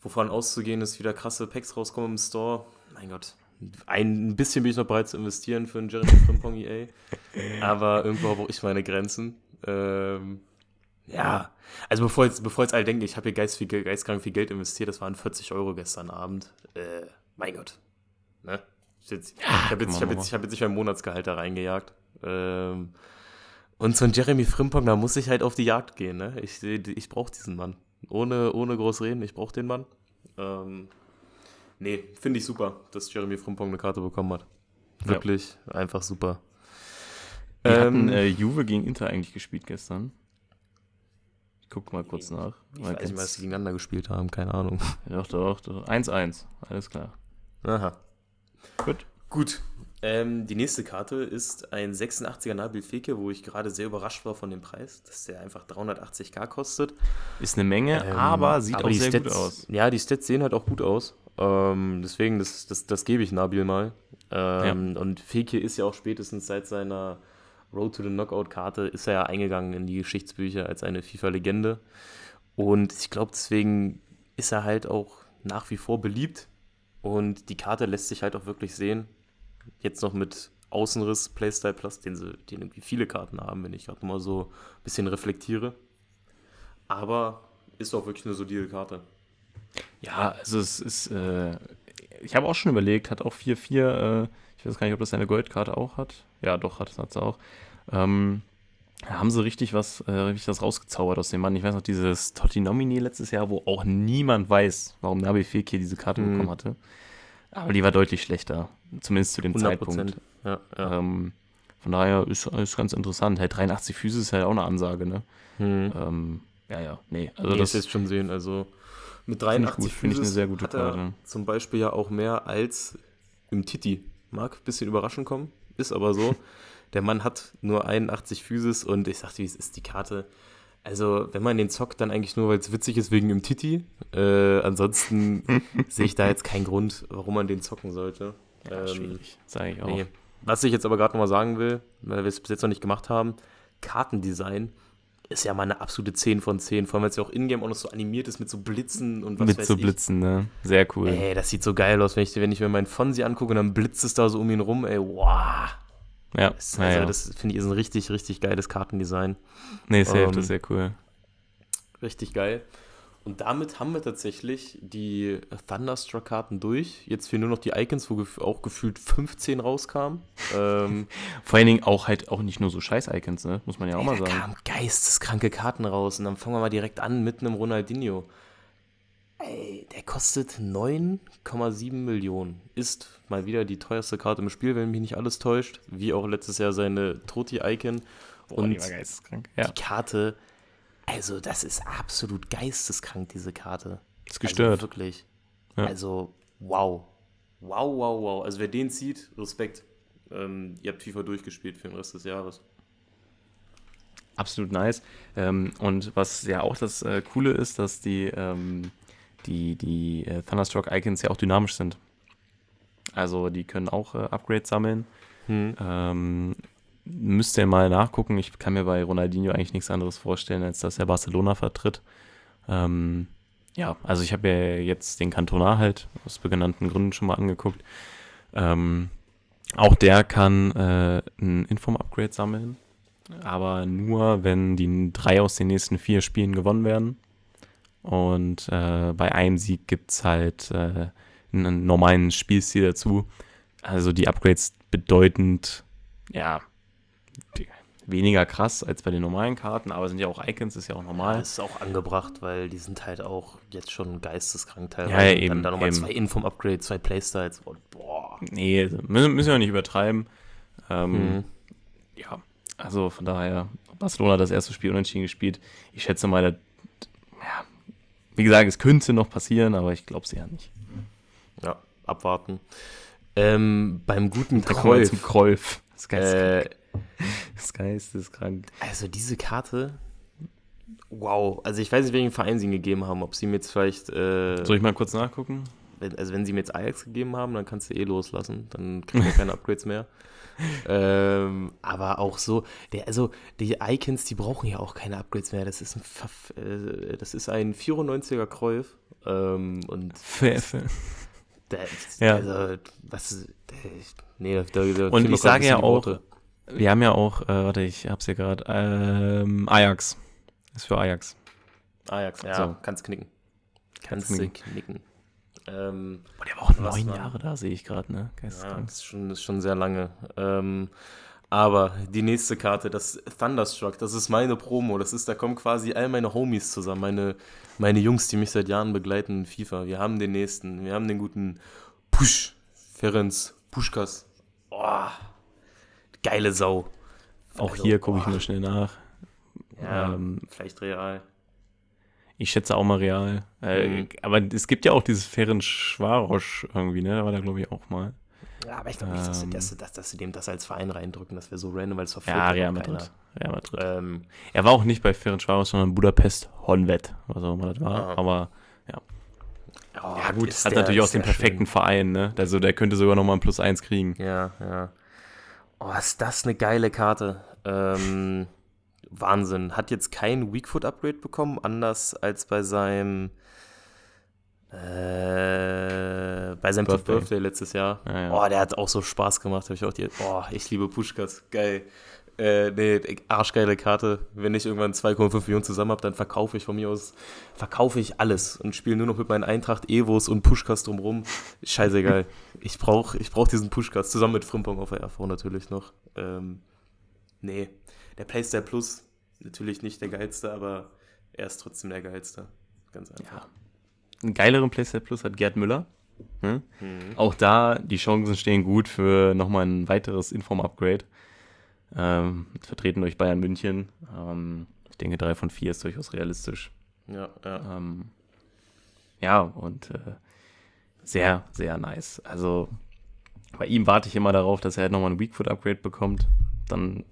wovon auszugehen ist, wieder krasse Packs rauskommen im Store. Mein Gott, ein bisschen bin ich noch bereit zu investieren für einen Jeremy Frimpong EA. Aber irgendwo habe auch ich meine Grenzen. Ähm, ja, also bevor jetzt, bevor jetzt alle denken, ich habe hier geist viel, Geld- geistkrank viel Geld investiert, das waren 40 Euro gestern Abend. Äh, mein Gott. Ne? Ich, habe jetzt, ich hab jetzt, ich hab jetzt nicht mein Monatsgehalt da reingejagt. Ähm, und so ein Jeremy Frimpong, da muss ich halt auf die Jagd gehen. Ne? Ich, ich brauche diesen Mann. Ohne, ohne groß reden, ich brauche den Mann. Ähm, nee, finde ich super, dass Jeremy Frimpong eine Karte bekommen hat. Ja. Wirklich, einfach super. Wie hatten Ähm, äh, Juve gegen Inter eigentlich gespielt gestern? Ich guck mal kurz nach. ich Mal weiß nicht, was sie gegeneinander gespielt haben, keine Ahnung. Doch, doch, doch. 1-1. Alles klar. Aha. Gut. Gut. Ähm, die nächste Karte ist ein 86er Nabil Feke, wo ich gerade sehr überrascht war von dem Preis, dass der einfach 380k kostet. Ist eine Menge, Ähm, aber sieht aber auch sehr Stats, gut aus. Ja, die Stats sehen halt auch gut aus. Ähm, deswegen, das, das, das gebe ich Nabil mal. Ähm, Und Feke ist ja auch spätestens seit seiner Road to the Knockout-Karte ist er ja eingegangen in die Geschichtsbücher als eine FIFA-Legende. Und ich glaube, deswegen ist er halt auch nach wie vor beliebt. Und die Karte lässt sich halt auch wirklich sehen. Jetzt noch mit Außenriss, Playstyle Plus, den, sie, den irgendwie viele Karten haben, wenn ich gerade mal so ein bisschen reflektiere. Aber ist auch wirklich eine solide Karte. Ja, also es ist, äh, ich habe auch schon überlegt, hat auch 4-4, äh, ich weiß gar nicht, ob das seine Goldkarte auch hat. Ja, doch, hat, hat sie auch. Ähm, da haben sie richtig was, äh, richtig was rausgezaubert aus dem Mann. Ich weiß noch, dieses Totti Nomini letztes Jahr, wo auch niemand weiß, warum Nabi Fekir diese Karte Mhm. bekommen hatte. Aber die war deutlich schlechter, zumindest zu dem 100 Zeitpunkt. Ja, ja. Ähm, von daher ist, ist ganz interessant. Halt 83 Füße ist halt auch eine Ansage, ne? Hm. Ähm, ja, ja, nee. Also nee, das das jetzt schon sehen. Also mit Finde ich 83 gut, finde ich eine sehr gute hat er Karte. zum Beispiel ja auch mehr als im Titi. Mag ein bisschen überraschend kommen, ist aber so. Der Mann hat nur 81 Physis und ich sagte, wie es ist, die Karte. Also, wenn man den zockt, dann eigentlich nur, weil es witzig ist wegen dem Titi. Äh, ansonsten sehe ich da jetzt keinen Grund, warum man den zocken sollte. ja, Ähm, schwierig, sage ich auch. Nee. Was ich jetzt aber gerade nochmal sagen will, weil wir es bis jetzt noch nicht gemacht haben, Kartendesign ist ja mal eine absolute 10 von 10, vor allem weil es ja auch ingame auch noch so animiert ist mit so Blitzen und was Mit weiß so ich. Blitzen, ne? Sehr cool. Ey, das sieht so geil aus, wenn ich, wenn ich mir meinen Fonsi angucke und dann blitzt es da so um ihn rum, ey, wow. Ja, also ja. das finde ich ist ein richtig, richtig geiles Kartendesign. nee, safe, ähm, das ist sehr cool. Richtig geil. Und damit haben wir tatsächlich die Thunderstruck-Karten durch. Jetzt fehlen nur noch die Icons, wo gef auch gefühlt 15 rauskamen. ähm, Vor allen Dingen auch halt auch nicht nur so Scheiß-Icons, ne? Muss man ja auch mal da sagen. kamen geisteskranke Karten raus. Und dann fangen wir mal direkt an mit einem Ronaldinho. Ey, der kostet 9,7 Millionen. Ist mal wieder die teuerste Karte im Spiel, wenn mich nicht alles täuscht. Wie auch letztes Jahr seine Troti-Icon. Boah, Und die war geisteskrank. Ja, die Karte, also das ist absolut geisteskrank, diese Karte. ist gestört. Also wirklich. Ja. Also, wow. Wow, wow, wow. Also wer den zieht, Respekt. Ähm, ihr habt FIFA durchgespielt für den Rest des Jahres. Absolut nice. Ähm, und was ja auch das äh, Coole ist, dass die, ähm, die, die äh, Thunderstruck-Icons ja auch dynamisch sind. Also die können auch äh, Upgrades sammeln. Hm. Ähm, müsst ihr mal nachgucken. Ich kann mir bei Ronaldinho eigentlich nichts anderes vorstellen, als dass er Barcelona vertritt. Ähm, ja, also ich habe ja jetzt den Cantona halt aus benannten Gründen schon mal angeguckt. Ähm, auch der kann äh, ein Inform-Upgrade sammeln, aber nur, wenn die drei aus den nächsten vier Spielen gewonnen werden. Und äh, bei einem Sieg gibt es halt äh, einen normalen Spielstil dazu. Also die Upgrades bedeutend, ja, weniger krass als bei den normalen Karten, aber sind ja auch Icons, ist ja auch Ja, normal. ist auch angebracht, weil die sind halt auch jetzt schon geisteskrank teilweise. Ja, ja, Und eben, Dann da nochmal zwei Inform-Upgrades, zwei Playstyles. Und boah. Nee, müssen, müssen wir nicht übertreiben. Ähm, Hm. Ja, also von daher, Barcelona hat das erste Spiel unentschieden gespielt. Ich schätze mal, ja, wie gesagt, es könnte noch passieren, aber ich glaube es eher nicht. Ja, abwarten. Ähm, beim guten wir zum. Kreuf. Das Geist, Äh, das Geist ist krank. also diese Karte, wow. Also ich weiß nicht, welchen Verein sie ihm gegeben haben. Ob sie ihm jetzt vielleicht. Äh, Soll ich mal kurz nachgucken? wenn, also wenn sie ihm jetzt Ajax gegeben haben, dann kannst du eh loslassen. Dann kriegen wir keine Upgrades mehr. Ähm, aber auch so, der, also die Icons, die brauchen ja auch keine Upgrades mehr. Das ist ein, Pfaff, äh, das ist ein 94er Kreuf. Ähm, und Pfeffe. Ja. also, was, der, nee, da, da, da Und ich sage ja auch, Worte. wir haben ja auch, äh, warte, ich hab's hier gerade, ähm, Ajax. Ist für Ajax. Ajax, ja, So. kannst knicken. Kannst Kannst du knicken. knicken. Ähm, Boah, der war auch neun war- Jahre da, sehe ich gerade, ne? Ja, Geisteskrank. das ist schon, ist schon sehr lange. Ähm, aber die nächste Karte, das Thunderstruck, das ist meine Promo. Das ist, da kommen quasi all meine Homies zusammen, meine, meine Jungs, die mich seit Jahren begleiten in FIFA. Wir haben den nächsten, wir haben den guten Push, Ferenc, Puschkas. Oh, geile Sau. Auch Also, hier gucke ich mal schnell nach. Ja, Ähm, vielleicht real. Ich schätze auch mal real. Äh, Mhm. Aber es gibt ja auch dieses Ferenc Schwarosch irgendwie, ne? Da war da, glaube ich, auch mal. Ja, aber ich glaube nicht, dass, Ähm. sie- dass, dass, dass sie dem das als Verein reindrücken. Das wäre so random, weil es verfolgt Ja, ja Real Madrid. Real Madrid. Ähm, Er war auch nicht bei Ferenc Schwarosch, sondern Budapest Honved, was auch immer das war. Ah. Aber oh, ja gut, hat der- natürlich auch den perfekten schön. Verein, ne? Also der könnte sogar noch mal ein Plus 1 kriegen. Ja, ja. Oh, ist das eine geile Karte. Ähm, Wahnsinn. Hat jetzt kein Weakfoot-Upgrade bekommen, anders als bei seinem äh, bei seinem Birthday. Birthday letztes Jahr. Ja, ja. Oh, der hat auch so Spaß gemacht. Hab ich auch die, oh, ich liebe Puschkas. Geil. Äh, nee, arschgeile Karte. Wenn ich irgendwann 2,5 Millionen zusammen habe, dann verkaufe ich von mir aus, verkaufe ich alles und spiele nur noch mit meinen Eintracht Evos und Puschkas drumrum. Scheißegal. ich brauche ich brauch diesen Puschkas, zusammen mit Frimpong auf der RV natürlich noch. Ähm, nee, der Playstyle Plus, natürlich nicht der geilste, aber er ist trotzdem der geilste. Ganz einfach. Ja. Einen geileren PlayStation Plus hat Gerd Müller. Ne? Mhm. Auch da, die Chancen stehen gut für nochmal ein weiteres Inform-Upgrade. Ähm, vertreten durch Bayern München. Ähm, ich denke, 3 von 4 ist durchaus realistisch. Ja, ja. Ähm, ja, und äh, sehr, sehr nice. Also bei ihm warte ich immer darauf, dass er halt nochmal ein Weakfoot-Upgrade bekommt. Dann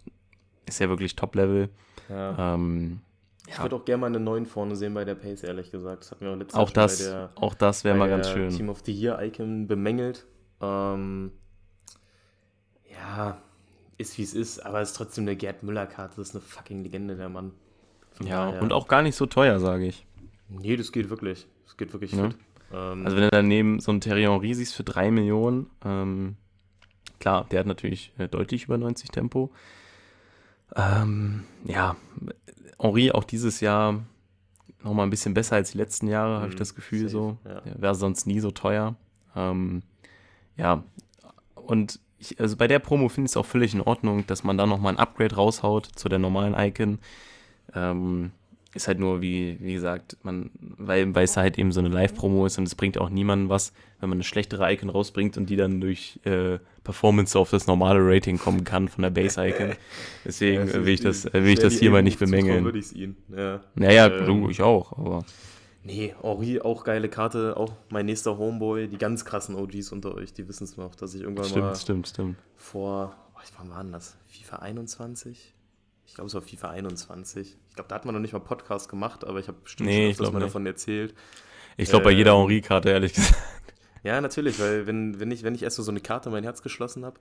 ist er wirklich Top-Level. ja. Ähm, Ich ja, würde auch gerne mal eine 9 vorne sehen bei der Pace, ehrlich gesagt. Das hatten wir auch letztes auch das, der, auch das wäre mal ganz schön. Team of the Year Icon bemängelt. Ähm, ja, ist wie es ist, aber es ist trotzdem eine Gerd Müller-Karte. Das ist eine fucking Legende, der Mann. Von Ja, daher- und auch gar nicht so teuer, sage ich. Nee, das geht wirklich. Das geht wirklich Ja. fit. Ähm, Also wenn du daneben so einen Thierry Henry siehst für 3 Millionen, ähm, klar, der hat natürlich äh, deutlich über 90 Tempo. Ähm, ja, Henry auch dieses Jahr nochmal ein bisschen besser als die letzten Jahre, habe ich Mhm, das Gefühl safe, so. ja. Wäre sonst nie so teuer. Ähm, ja, und ich, also bei der Promo finde ich es auch völlig in Ordnung, dass man da nochmal ein Upgrade raushaut zu der normalen Icon. Ähm, ist halt nur, wie, wie gesagt, man, weil, weil es halt eben so eine Live-Promo ist und es bringt auch niemandem was, wenn man eine schlechtere Icon rausbringt und die dann durch äh, Performance auf das normale Rating kommen kann von der Base-Icon. Deswegen Ja, äh, will ich das, will ich das hier mal nicht bemängeln. würde ich es ihnen. Ja. Naja, Ähm, du, ich auch, aber Nee, Henri, auch geile Karte. Auch mein nächster Homeboy. Die ganz krassen OGs unter euch, die wissen es noch, dass ich irgendwann mal stimmt, stimmt, stimmt. vor, oh, wann war denn das? FIFA 21? Ich glaube, es war FIFA 21. Ich glaube, da hat man noch nicht mal Podcast gemacht, aber ich habe bestimmt Nee, schon öfters mal nicht. davon erzählt. Ich glaube, bei jeder Ähm, Henri-Karte, ehrlich gesagt. Ja, natürlich, weil wenn, wenn, ich, wenn ich erst so eine Karte in mein Herz geschlossen habe,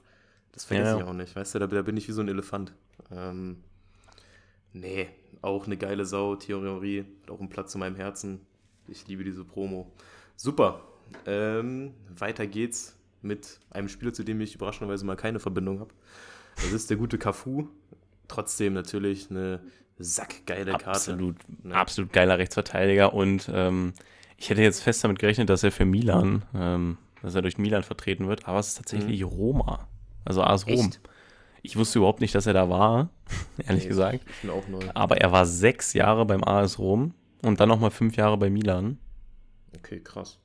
das vergesse Ja, ich ja. auch nicht, weißt du, da, da bin ich wie so ein Elefant. Ähm, nee, auch eine geile Sau, hat auch einen Platz in meinem Herzen. Ich liebe diese Promo. Super. Ähm, weiter geht's mit einem Spieler, zu dem ich überraschenderweise mal keine Verbindung habe. Das ist der gute Cafu. Trotzdem natürlich eine sackgeile Karte. Absolut, Ne? absolut geiler Rechtsverteidiger und ähm, ich hätte jetzt fest damit gerechnet, dass er für Milan, ähm, dass er durch Milan vertreten wird, aber es ist tatsächlich Roma, also AS Rom. Mhm. Echt? Ich wusste überhaupt nicht, dass er da war, ehrlich Nee, gesagt, Ich bin auch neu. aber er war sechs Jahre beim AS Rom und dann nochmal fünf Jahre bei Milan, Okay, krass.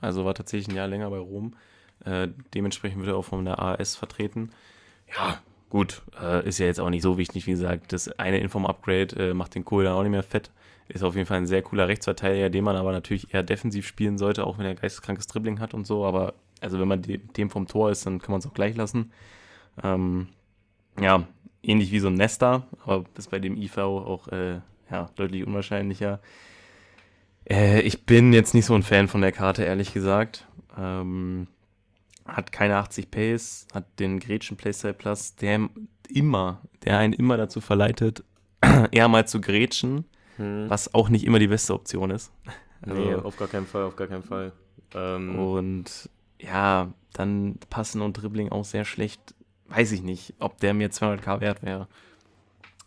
also war tatsächlich ein Jahr länger bei Rom. Äh, dementsprechend wird er auch von der AS vertreten. Ja, gut, äh, ist ja jetzt auch nicht so wichtig, wie gesagt, das eine Inform-Upgrade äh, macht den Kohl dann auch nicht mehr fett. Ist auf jeden Fall ein sehr cooler Rechtsverteidiger, den man aber natürlich eher defensiv spielen sollte, auch wenn er geisteskrankes Dribbling hat und so. Aber also wenn man de dem vom Tor ist, dann kann man es auch gleich lassen. Ähm, ja, ähnlich wie so ein Nester, aber ist bei dem IV auch äh, ja, deutlich unwahrscheinlicher. Äh, ich bin jetzt nicht so ein Fan von der Karte, ehrlich gesagt. Ähm, hat keine 80 Pace, hat den Gretchen Playstyle Plus, der immer, der einen immer dazu verleitet, eher mal zu grätschen, hm. was auch nicht immer die beste Option ist. Also, nee, auf gar keinen Fall, auf gar keinen Fall. Ähm, und ja, dann passen und Dribbling auch sehr schlecht. Weiß ich nicht, ob der mir 200k wert wäre.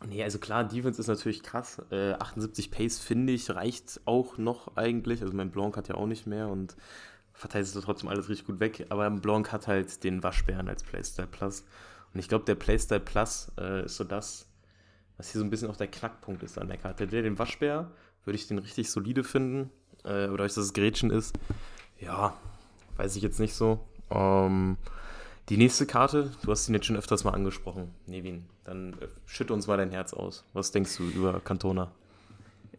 Nee, also klar, Defense ist natürlich krass. Äh, 78 Pace, finde ich, reicht auch noch eigentlich. Also mein Blanc hat ja auch nicht mehr und verteidigt es trotzdem alles richtig gut weg. Aber Blanc hat halt den Waschbären als Playstyle Plus. Und ich glaube, der Playstyle Plus äh, ist so das, was hier so ein bisschen auch der Knackpunkt ist an der Karte. Der, den Waschbär, würde ich den richtig solide finden. Äh, oder dass es Gretchen ist. Ja, weiß ich jetzt nicht so. Ähm, die nächste Karte, du hast ihn jetzt schon öfters mal angesprochen, Nevin. Dann äh, schütte uns mal dein Herz aus. Was denkst du über Cantona?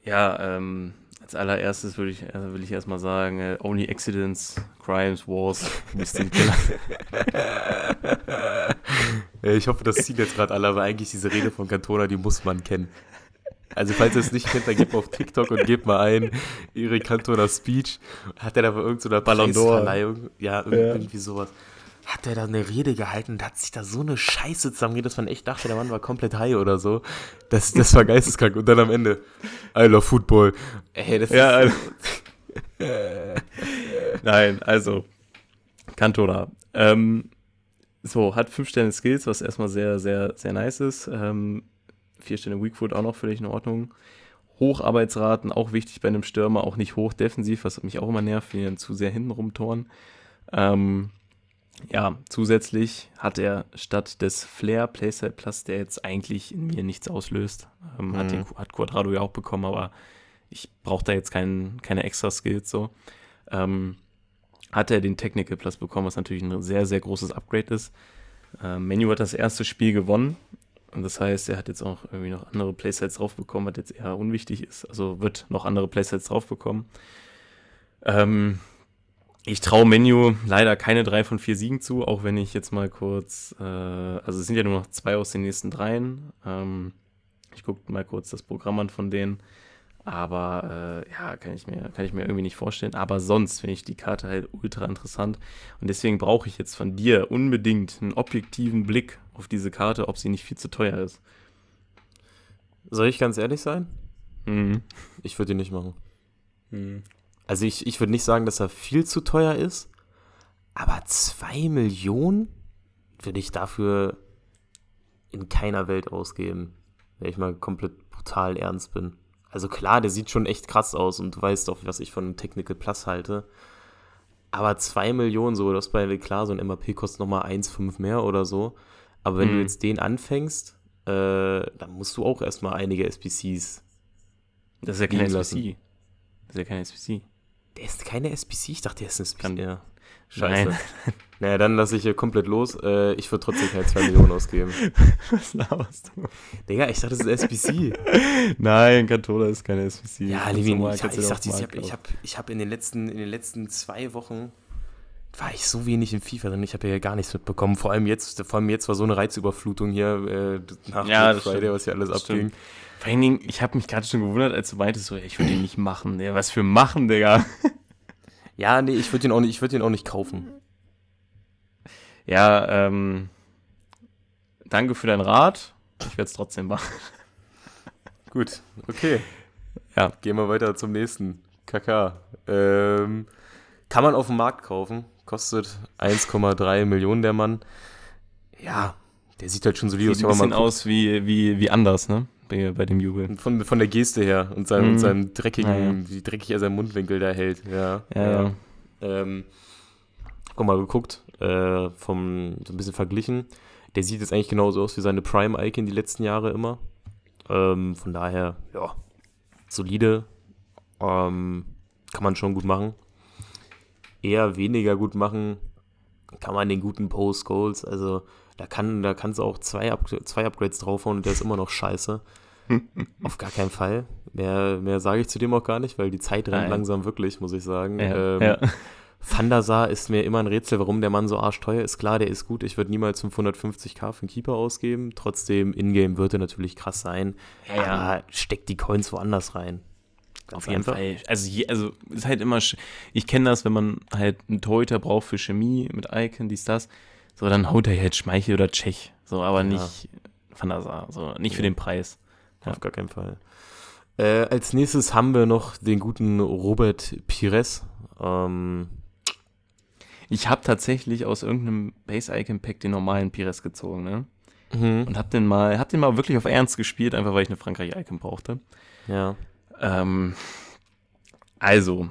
Ja, ähm, als allererstes würde ich, also will ich erstmal sagen, äh, only accidents, crimes, wars, Mystic Killer. ich hoffe, das ziehen jetzt gerade alle, aber eigentlich diese Rede von Cantona, die muss man kennen. Also falls ihr es nicht kennt, dann gebt mal auf TikTok und gebt mal ein, Erik Cantona Speech. Hat er da bei irgendeiner Ballon d'Or? Ja, irgendwie ja. sowas hat er da eine Rede gehalten und hat sich da so eine Scheiße zusammengeredet, dass man echt dachte, der Mann war komplett high oder so. Das, das war geisteskrank. Und dann am Ende, I love Football. Ey, das ja, ist... Also, Nein, also, Kantora. Ähm, so, hat fünf Sterne Skills, was erstmal sehr, sehr, sehr nice ist. Ähm, vier Sterne Weakfoot auch noch völlig in Ordnung. Hocharbeitsraten, auch wichtig bei einem Stürmer, auch nicht hoch defensiv, was mich auch immer nervt, wenn die dann zu sehr hinten rumtoren. Ähm, ja, zusätzlich hat er statt des Flair Playstyle Plus, der jetzt eigentlich in mir nichts auslöst, ähm, mhm. hat, den, hat Quadrado ja auch bekommen, aber ich brauche da jetzt kein, keine extra Skills so. Ähm, hat er den Technical Plus bekommen, was natürlich ein sehr, sehr großes Upgrade ist. Ähm, Menu hat das erste Spiel gewonnen. Und das heißt, er hat jetzt auch irgendwie noch andere Playstyles drauf bekommen, was jetzt eher unwichtig ist. Also wird noch andere Playstyles drauf bekommen. Ähm, ich traue Menu leider keine drei von vier Siegen zu, auch wenn ich jetzt mal kurz, äh, also es sind ja nur noch zwei aus den nächsten dreien. Ähm, ich gucke mal kurz das Programm an von denen. Aber äh, ja, kann ich, mir, kann ich mir irgendwie nicht vorstellen. Aber sonst finde ich die Karte halt ultra interessant. Und deswegen brauche ich jetzt von dir unbedingt einen objektiven Blick auf diese Karte, ob sie nicht viel zu teuer ist. Soll ich ganz ehrlich sein? Mhm. Ich würde die nicht machen. Mhm. Also ich, ich würde nicht sagen, dass er viel zu teuer ist, aber 2 Millionen würde ich dafür in keiner Welt ausgeben, wenn ich mal komplett brutal ernst bin. Also klar, der sieht schon echt krass aus und du weißt auch, was ich von Technical Plus halte. Aber 2 Millionen, so, das bei klar, so ein MAP kostet nochmal 1,5 mehr oder so. Aber wenn mhm. du jetzt den anfängst, äh, dann musst du auch erstmal einige SPCs. Das ist ja kein SPC. Das ist ja kein SPC. Der ist keine SPC? Ich dachte, der ist ein SPC. Kann, ja. Scheiße. Nein. Naja, dann lasse ich hier komplett los. Äh, ich würde trotzdem keine 2 Millionen ausgeben. Was laberst du? Digga, ich dachte, das ist SPC. Nein, Cantona ist keine SPC. Ja, Levin, ich, ich, ich sagte, ich habe ich hab, ich hab in, den letzten, in den letzten zwei Wochen war ich so wenig im FIFA drin. Ich habe ja gar nichts mitbekommen. Vor allem jetzt, vor allem jetzt war so eine Reizüberflutung hier äh, nach ja, Friday, stimmt. was hier alles das abging. Stimmt. Vor allen Dingen, ich habe mich gerade schon gewundert, als du meintest, so, ich würde ihn nicht machen. Ja, was für machen, Digga? Ja, nee, ich würde ihn, auch nicht, würd ihn auch nicht kaufen. Ja, ähm, danke für deinen Rat. Ich werde es trotzdem machen. Gut, okay. Ja. Gehen wir weiter zum nächsten. KK. Ähm, kann man auf dem Markt kaufen. Kostet 1,3 Millionen der Mann. Ja, der sieht halt schon solide aus. Sieht ein bisschen aus wie, wie, wie anders, ne? Bei, bei dem Jubel. Von, von der Geste her und seinem, mm. seinem dreckigen, ja, ja. wie dreckig er seinen Mundwinkel da hält. Ja, ja. ja. Ähm, guck mal geguckt, äh, vom, so ein bisschen verglichen. Der sieht jetzt eigentlich genauso aus wie seine Prime-Icon die letzten Jahre immer. Ähm, von daher, ja, solide. Ähm, kann man schon gut machen. Eher weniger gut machen kann man den guten Post-Goals. Also da kann da kannst du auch zwei, Up zwei Upgrades draufhauen und der ist immer noch scheiße. Auf gar keinen Fall. Mehr, mehr sage ich zu dem auch gar nicht, weil die Zeit rennt Nein. langsam wirklich, muss ich sagen. Ja, ähm, ja. Van der Sar ist mir immer ein Rätsel, warum der Mann so arschteuer ist. Klar, der ist gut. Ich würde niemals 550k für einen Keeper ausgeben. Trotzdem, Ingame wird er natürlich krass sein. Ja, ja. Steckt die Coins woanders rein. Ganz Auf jeden einfach. Fall. Also, je, also ist halt immer, ich kenne das, wenn man halt einen Torhüter braucht für Chemie mit Icon, dies, das. So, dann haut er halt Schmeichel oder Tschech. So, aber ja. nicht Van der Sar. So, nicht ja. für den Preis. Ja. Auf gar keinen Fall. Äh, als nächstes haben wir noch den guten Robert Pires. Ähm, ich habe tatsächlich aus irgendeinem Base-Icon-Pack den normalen Pires gezogen, ne? Mhm. Und hab den mal, hab den mal wirklich auf Ernst gespielt, einfach weil ich eine Frankreich-Icon brauchte. Ja. Ähm, also,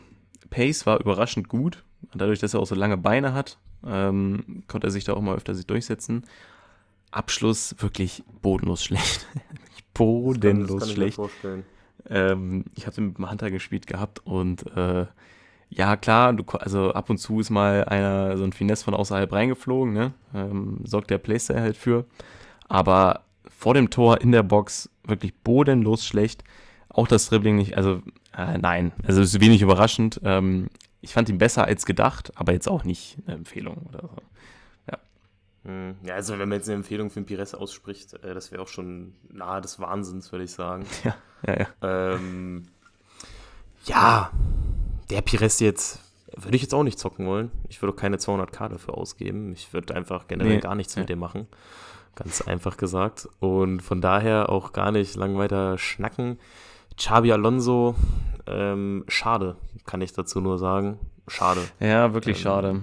Pace war überraschend gut. Dadurch, dass er auch so lange Beine hat, ähm, konnte er sich da auch mal öfter sich durchsetzen. Abschluss wirklich bodenlos schlecht. bodenlos das kann, das kann schlecht. Ich, ähm, ich hatte mit dem Hunter gespielt gehabt und äh, ja, klar, du, also ab und zu ist mal einer so ein Finesse von außerhalb reingeflogen, ne? Ähm, sorgt der Playstyle halt für. Aber vor dem Tor in der Box wirklich bodenlos schlecht. Auch das Dribbling nicht, also äh, nein, also es ist wenig überraschend. Ähm, ich fand ihn besser als gedacht, aber jetzt auch nicht eine Empfehlung oder so. Ja. Hm, ja, also wenn man jetzt eine Empfehlung für den Pires ausspricht, äh, das wäre auch schon nahe des Wahnsinns, würde ich sagen. Ja, ja, ja. Ähm, ja, der Pires jetzt würde ich jetzt auch nicht zocken wollen. Ich würde auch keine 200k dafür ausgeben. Ich würde einfach generell nee. gar nichts mit dem machen. Ganz einfach gesagt. Und von daher auch gar nicht lang weiter schnacken. Xabi Alonso, ähm, schade, kann ich dazu nur sagen. Schade. Ja, wirklich ähm, schade.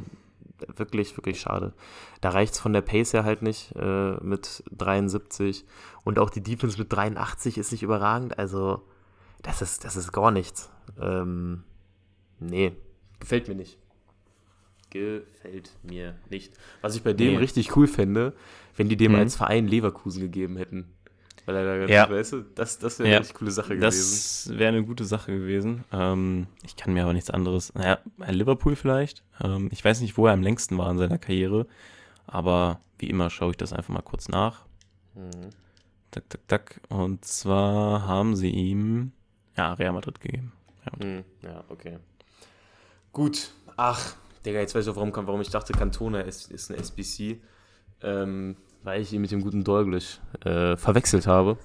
Wirklich, wirklich schade. Da reicht es von der Pace her halt nicht äh, mit 73. Und auch die Defense mit 83 ist nicht überragend. Also, das ist, das ist gar nichts. Ähm, Nee, gefällt mir nicht. Gefällt mir nicht. Was ich bei dem nee. richtig cool fände, wenn die dem mhm. als Verein Leverkusen gegeben hätten. Weil er da ja. weißt du, das, das wäre ja. eine coole Sache gewesen. Das wäre eine gute Sache gewesen. Ähm, ich kann mir aber nichts anderes. Naja, Liverpool vielleicht. Ähm, ich weiß nicht, wo er am längsten war in seiner Karriere. Aber wie immer schaue ich das einfach mal kurz nach. Mhm. Tak, tak, tak. Und zwar haben sie ihm ja, Real Madrid gegeben. Madrid. Mhm. Ja, okay. Gut. Ach, Digga, jetzt weiß ich auch, warum, warum ich dachte, Cantona ist, ist eine SBC. Ähm, weil ich ihn mit dem guten Dolglish äh, verwechselt habe.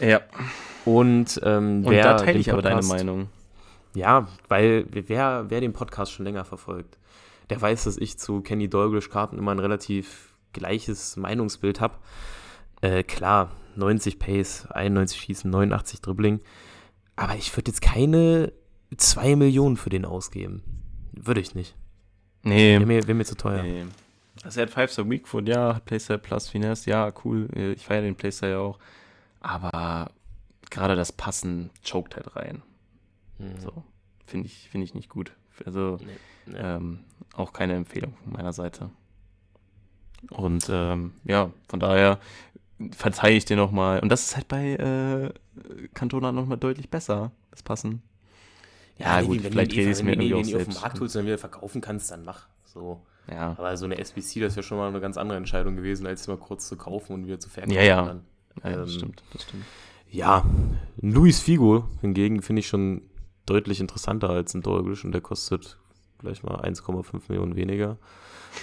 Ja. Und, ähm, Und da teile ich aber deine Meinung. Ja, weil wer, wer den Podcast schon länger verfolgt, der weiß, dass ich zu Kenny Dolglish-Karten immer ein relativ gleiches Meinungsbild habe. Äh, klar, 90 Pace, 91 Schießen, 89 Dribbling. Aber ich würde jetzt keine 2 Millionen für den ausgeben. Würde ich nicht. Nee. Wäre mir, wär mir zu teuer. Nee. Also er hat 5-Star Weakfoot, ja, hat Playstyle Plus Finesse, ja, cool. Ich feiere den Playstyle ja auch. Aber gerade das Passen choked halt rein. Mhm. So. Finde ich, find ich nicht gut. Also nee, nee. Ähm, auch keine Empfehlung von meiner Seite. Und ähm, ja, von daher verzeihe ich dir nochmal. Und das ist halt bei äh, Cantona nochmal deutlich besser, das Passen. Ja, ja gut, wenn vielleicht rede ich es mir irgendwie. Wenn du auf dem Markt holst und dann wieder verkaufen kannst, dann mach. So. Ja. Aber so eine SBC, das ist ja schon mal eine ganz andere Entscheidung gewesen, als mal kurz zu kaufen und wieder zu verkaufen. Ja, ja. Ja, das ähm, stimmt, das stimmt. Ja, Luis Figo hingegen finde ich schon deutlich interessanter als ein Dolgisch und der kostet gleich mal 1,5 Millionen weniger.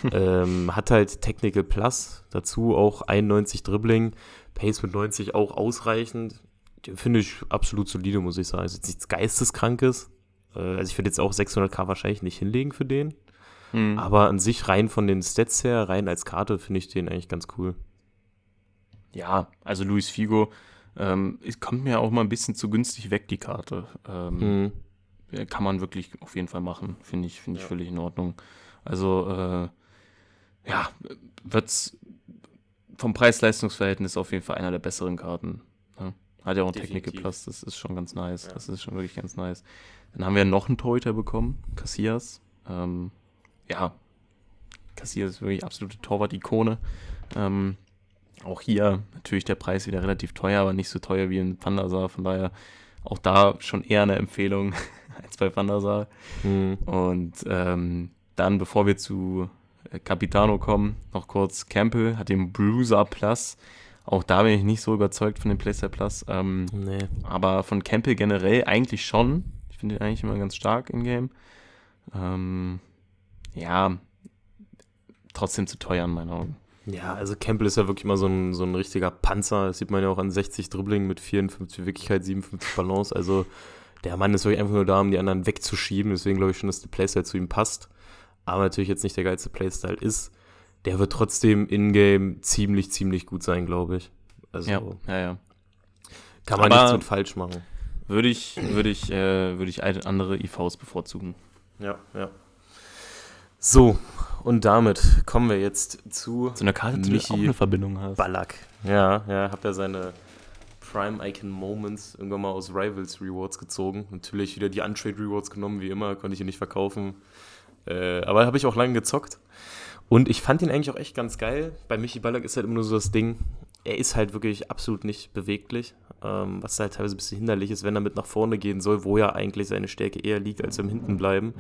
ähm, hat halt Technical Plus, dazu auch 91 Dribbling, Pace mit 90 auch ausreichend. Finde ich absolut solide, muss ich sagen. Ist jetzt nichts Geisteskrankes, äh, also ich würde jetzt auch 600k wahrscheinlich nicht hinlegen für den. Mhm. Aber an sich rein von den Stats her, rein als Karte, finde ich den eigentlich ganz cool. Ja, also Luis Figo ähm, kommt mir auch mal ein bisschen zu günstig weg, die Karte. Ähm, mhm. Kann man wirklich auf jeden Fall machen. Finde ich, find ich ja. völlig in Ordnung. Also, äh, ja, wird's vom Preis-Leistungs-Verhältnis auf jeden Fall einer der besseren Karten. Ne? Hat ja auch Technical Plus, das ist schon ganz nice. Ja. Das ist schon wirklich ganz nice. Dann haben wir noch einen Torhüter bekommen, Cassias. Ähm, ja, Cassias ist wirklich absolute Torwart-Ikone. Ähm, auch hier natürlich der Preis wieder relativ teuer, aber nicht so teuer wie in Pandasar. Von daher auch da schon eher eine Empfehlung als bei Pandasar. Mhm. Und ähm, dann, bevor wir zu äh, Capitano kommen, noch kurz Campbell hat den Bruiser Plus. Auch da bin ich nicht so überzeugt von dem Playstyle Plus. Ähm, nee. Aber von Campbell generell eigentlich schon finde ihn eigentlich immer ganz stark in Game. Ähm, ja, trotzdem zu teuer in meinen Augen. Ja, also Campbell ist ja wirklich mal so ein, so ein richtiger Panzer. Das sieht man ja auch an 60 Dribbling mit 54 Wirklichkeit, 57 Balance. Also der Mann ist wirklich einfach nur da, um die anderen wegzuschieben. Deswegen glaube ich schon, dass der Playstyle zu ihm passt. Aber natürlich jetzt nicht der geilste Playstyle ist. Der wird trotzdem in-game ziemlich, ziemlich gut sein, glaube ich. Also Ja, ja, ja. kann man Aber- nichts mit falsch machen. Würde ich, würde ich, äh, würde ich andere IVs bevorzugen. Ja, ja. So, und damit kommen wir jetzt zu So eine Karte, die Michi auch eine Verbindung hast. Ballack. Ja, ja, hab ja seine Prime Icon Moments irgendwann mal aus Rivals Rewards gezogen. Natürlich wieder die Untrade Rewards genommen, wie immer, konnte ich ihn nicht verkaufen. Äh, aber habe ich auch lange gezockt. Und ich fand ihn eigentlich auch echt ganz geil. Bei Michi Ballack ist halt immer nur so das Ding, er ist halt wirklich absolut nicht beweglich, ähm, was halt teilweise ein bisschen hinderlich ist, wenn er mit nach vorne gehen soll, wo ja eigentlich seine Stärke eher liegt, als im Hinten bleiben.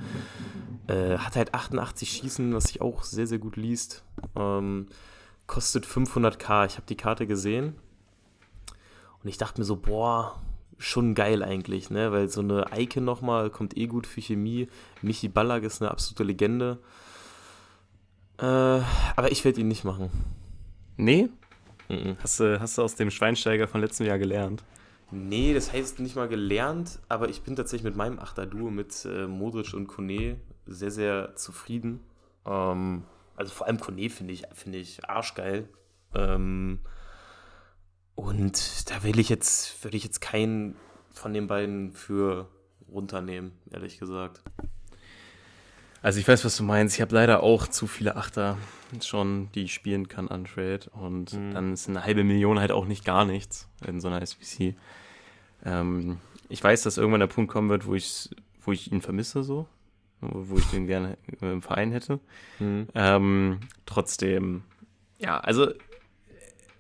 Äh, hat halt 88 Schießen, was sich auch sehr, sehr gut liest. Ähm, kostet 500k. Ich habe die Karte gesehen und ich dachte mir so, boah, schon geil eigentlich, ne? Weil so eine Icon nochmal kommt eh gut für Chemie. Michi Ballack ist eine absolute Legende. Äh, aber ich werde ihn nicht machen. Nee? Mhm. Hast du, hast du aus dem Schweinsteiger von letztem Jahr gelernt? Nee, das heißt nicht mal gelernt, aber ich bin tatsächlich mit meinem Achter-Duo mit äh, Modric und Kone sehr, sehr zufrieden. Ähm, also vor allem Kone finde ich, finde ich arschgeil. Ähm, und da will ich jetzt, würde ich jetzt keinen von den beiden für runternehmen, ehrlich gesagt. Also ich weiß, was du meinst. Ich habe leider auch zu viele Achter schon, die ich spielen kann an Trade. Und Mhm. dann ist eine halbe Million halt auch nicht gar nichts in so einer SBC. Ähm, ich weiß, dass irgendwann der Punkt kommen wird, wo ich, wo ich ihn vermisse so. Wo ich den gerne im Verein hätte. Mhm. Ähm, trotzdem, ja, also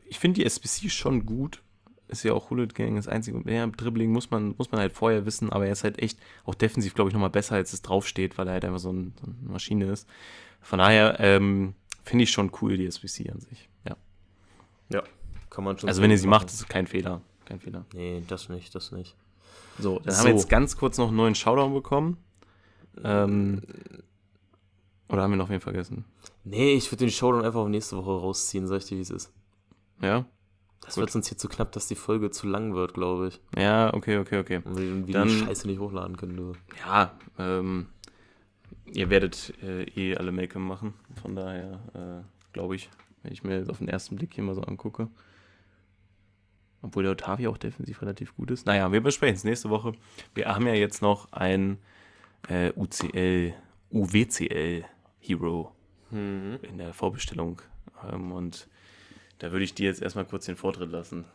ich finde die SBC schon gut. Ist ja auch Hullet Gang das einzige. Ja, Dribbling muss man, muss man halt vorher wissen, aber er ist halt echt auch defensiv, glaube ich, nochmal besser, als es draufsteht, weil er halt einfach so, ein, so eine Maschine ist. Von daher ähm, finde ich schon cool, die SBC an sich. Ja. Kann man schon Also so wenn ihr sie machen. macht, ist es kein Fehler. Kein Fehler. Nee, das nicht, das nicht. So, dann haben So. wir jetzt ganz kurz noch einen neuen Showdown bekommen. Ähm, oder haben wir noch wen vergessen? Nee, ich würde den Showdown einfach auf nächste Woche rausziehen, sag ich dir, wie es ist. Ja? Das Gut. wird sonst hier zu knapp, dass die Folge zu lang wird, glaube ich. Ja, okay, okay, okay. Und wir Dann- die Scheiße nicht hochladen können, du. Ja, ähm, ihr werdet äh, eh alle Make machen. Von daher äh, glaube ich, wenn ich mir jetzt auf den ersten Blick hier mal so angucke. Obwohl der Otavio auch defensiv relativ gut ist. Naja, wir besprechen es nächste Woche. Wir haben ja jetzt noch ein äh, UCL, UWCL Hero Mhm. in der Vorbestellung. Ähm, und da würde ich dir jetzt erstmal kurz den Vortritt lassen.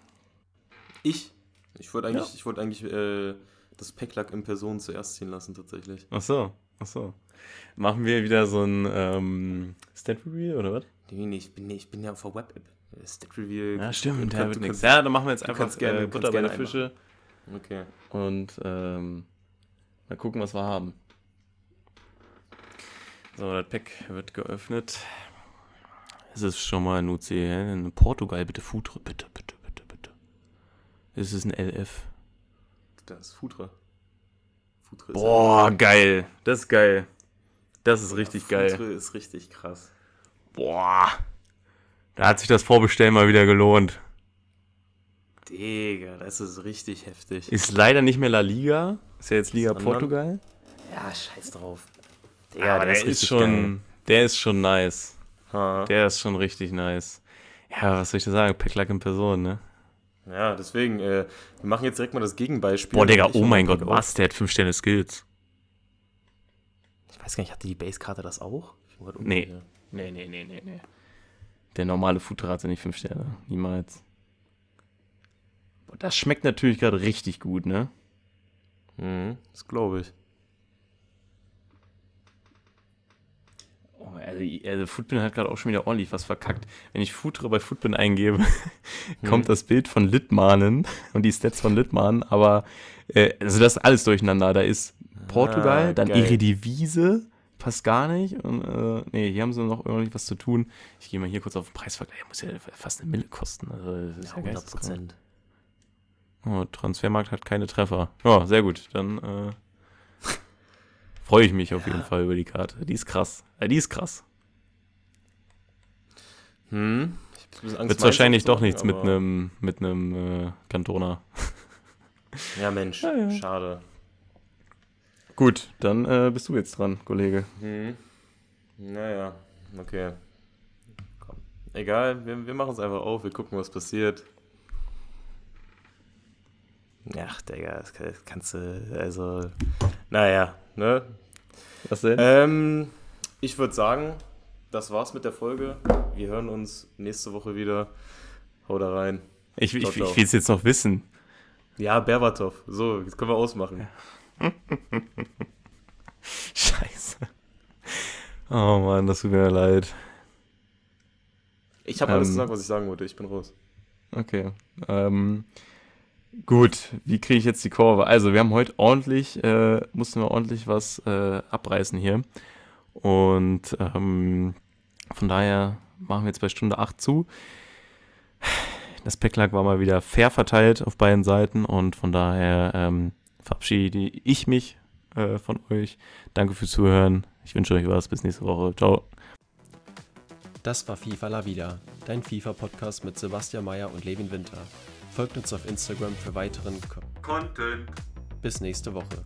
Ich? Ich wollte eigentlich, ich wollte eigentlich äh, das Packlack in Person zuerst ziehen lassen, tatsächlich. Ach so, ach so. Machen wir wieder so ein ähm, Stat Review oder was? Nee, nee, ich bin, nee, ich bin ja auf der Web-App. Stat Reveal. Ja, stimmt, kannst- wird nichts. Ja, dann machen wir jetzt einfach kannst gerne- äh, Butter bei der Fische Okay. und ähm, mal gucken, was wir haben. So, das Pack wird geöffnet. Es ist schon mal ein UCL, in Portugal, bitte Futre, bitte, bitte, bitte, bitte. Es ist ein LF. Das ist Futre. Futre Boah, geil. Das ist geil. Das ist richtig ja, geil. Futre ist richtig krass. Boah. Da hat sich das Vorbestellen mal wieder gelohnt. Digga, das ist richtig heftig. Ist leider nicht mehr La Liga. Ist ja jetzt Liga Sondern- Portugal. Ja, scheiß drauf. Ja, der, ist, schon, der ist schon nice. Ha. Der ist schon richtig nice. Ja, was soll ich da sagen? Packlack in Person, ne? Ja, deswegen, äh, wir machen jetzt direkt mal das Gegenbeispiel. Boah, Digga, oh mein Gott, was? Der hat 5 Sterne Skills. Ich weiß gar nicht, hatte die Basekarte das auch? Nee. Nee, nee, nee, nee, nee. Der normale Futter hatte nicht 5 Sterne. Niemals. Boah, das schmeckt natürlich gerade richtig gut, ne? Mhm, das glaube ich. Also, also Foodbin hat gerade auch schon wieder ordentlich was verkackt. Wenn ich Futre bei Foodbin eingebe, kommt das Bild von Litmanen und die Stats von Litmanen, aber äh, also das ist alles durcheinander. Da ist Portugal, Ah, dann. Eredivisie, passt gar nicht. Und, äh, nee, hier haben sie noch irgendwie was zu tun. Ich gehe mal hier kurz auf den Preisvergleich. Muss ja fast eine Mille kosten. Also, das ist Ja, ja 100 geisteskrank. Prozent. Oh, Transfermarkt hat keine Treffer. Ja, sehr gut. Dann äh, freue ich mich auf jeden Fall über die Karte. Die ist krass. Die ist krass. Hm. Wird wahrscheinlich doch nichts mit einem mit einem äh, Kantona. Ja, Mensch, ja, ja. schade. Gut, dann äh, bist du jetzt dran, Kollege. Hm. Naja, okay. Komm. Egal, wir, wir machen es einfach auf, wir gucken, was passiert. Ach, Digga, das kannst du, also, naja, ne? Was denn? Ähm, ich würde sagen, das war's mit der Folge. Wir hören uns nächste Woche wieder. Hau da rein. Ich, ich, ich will es jetzt noch wissen. Ja, Berbatov. So, jetzt können wir ausmachen. Scheiße. Oh Mann, das tut mir leid. Ich habe alles ähm, gesagt, was ich sagen wollte. Ich bin raus. Okay. Ähm, gut, wie kriege ich jetzt die Kurve? Also, wir haben heute ordentlich, äh, mussten wir ordentlich was äh, abreißen hier. Und ähm, von daher machen wir jetzt bei Stunde 8 zu. Das Packlack war mal wieder fair verteilt auf beiden Seiten und von daher ähm, verabschiede ich mich äh, von euch. Danke fürs Zuhören. Ich wünsche euch was. Bis nächste Woche. Ciao. Das war FIFA La Vida, dein FIFA-Podcast mit Sebastian Mayer und Levin Winter. Folgt uns auf Instagram für weiteren Co Content. Bis nächste Woche.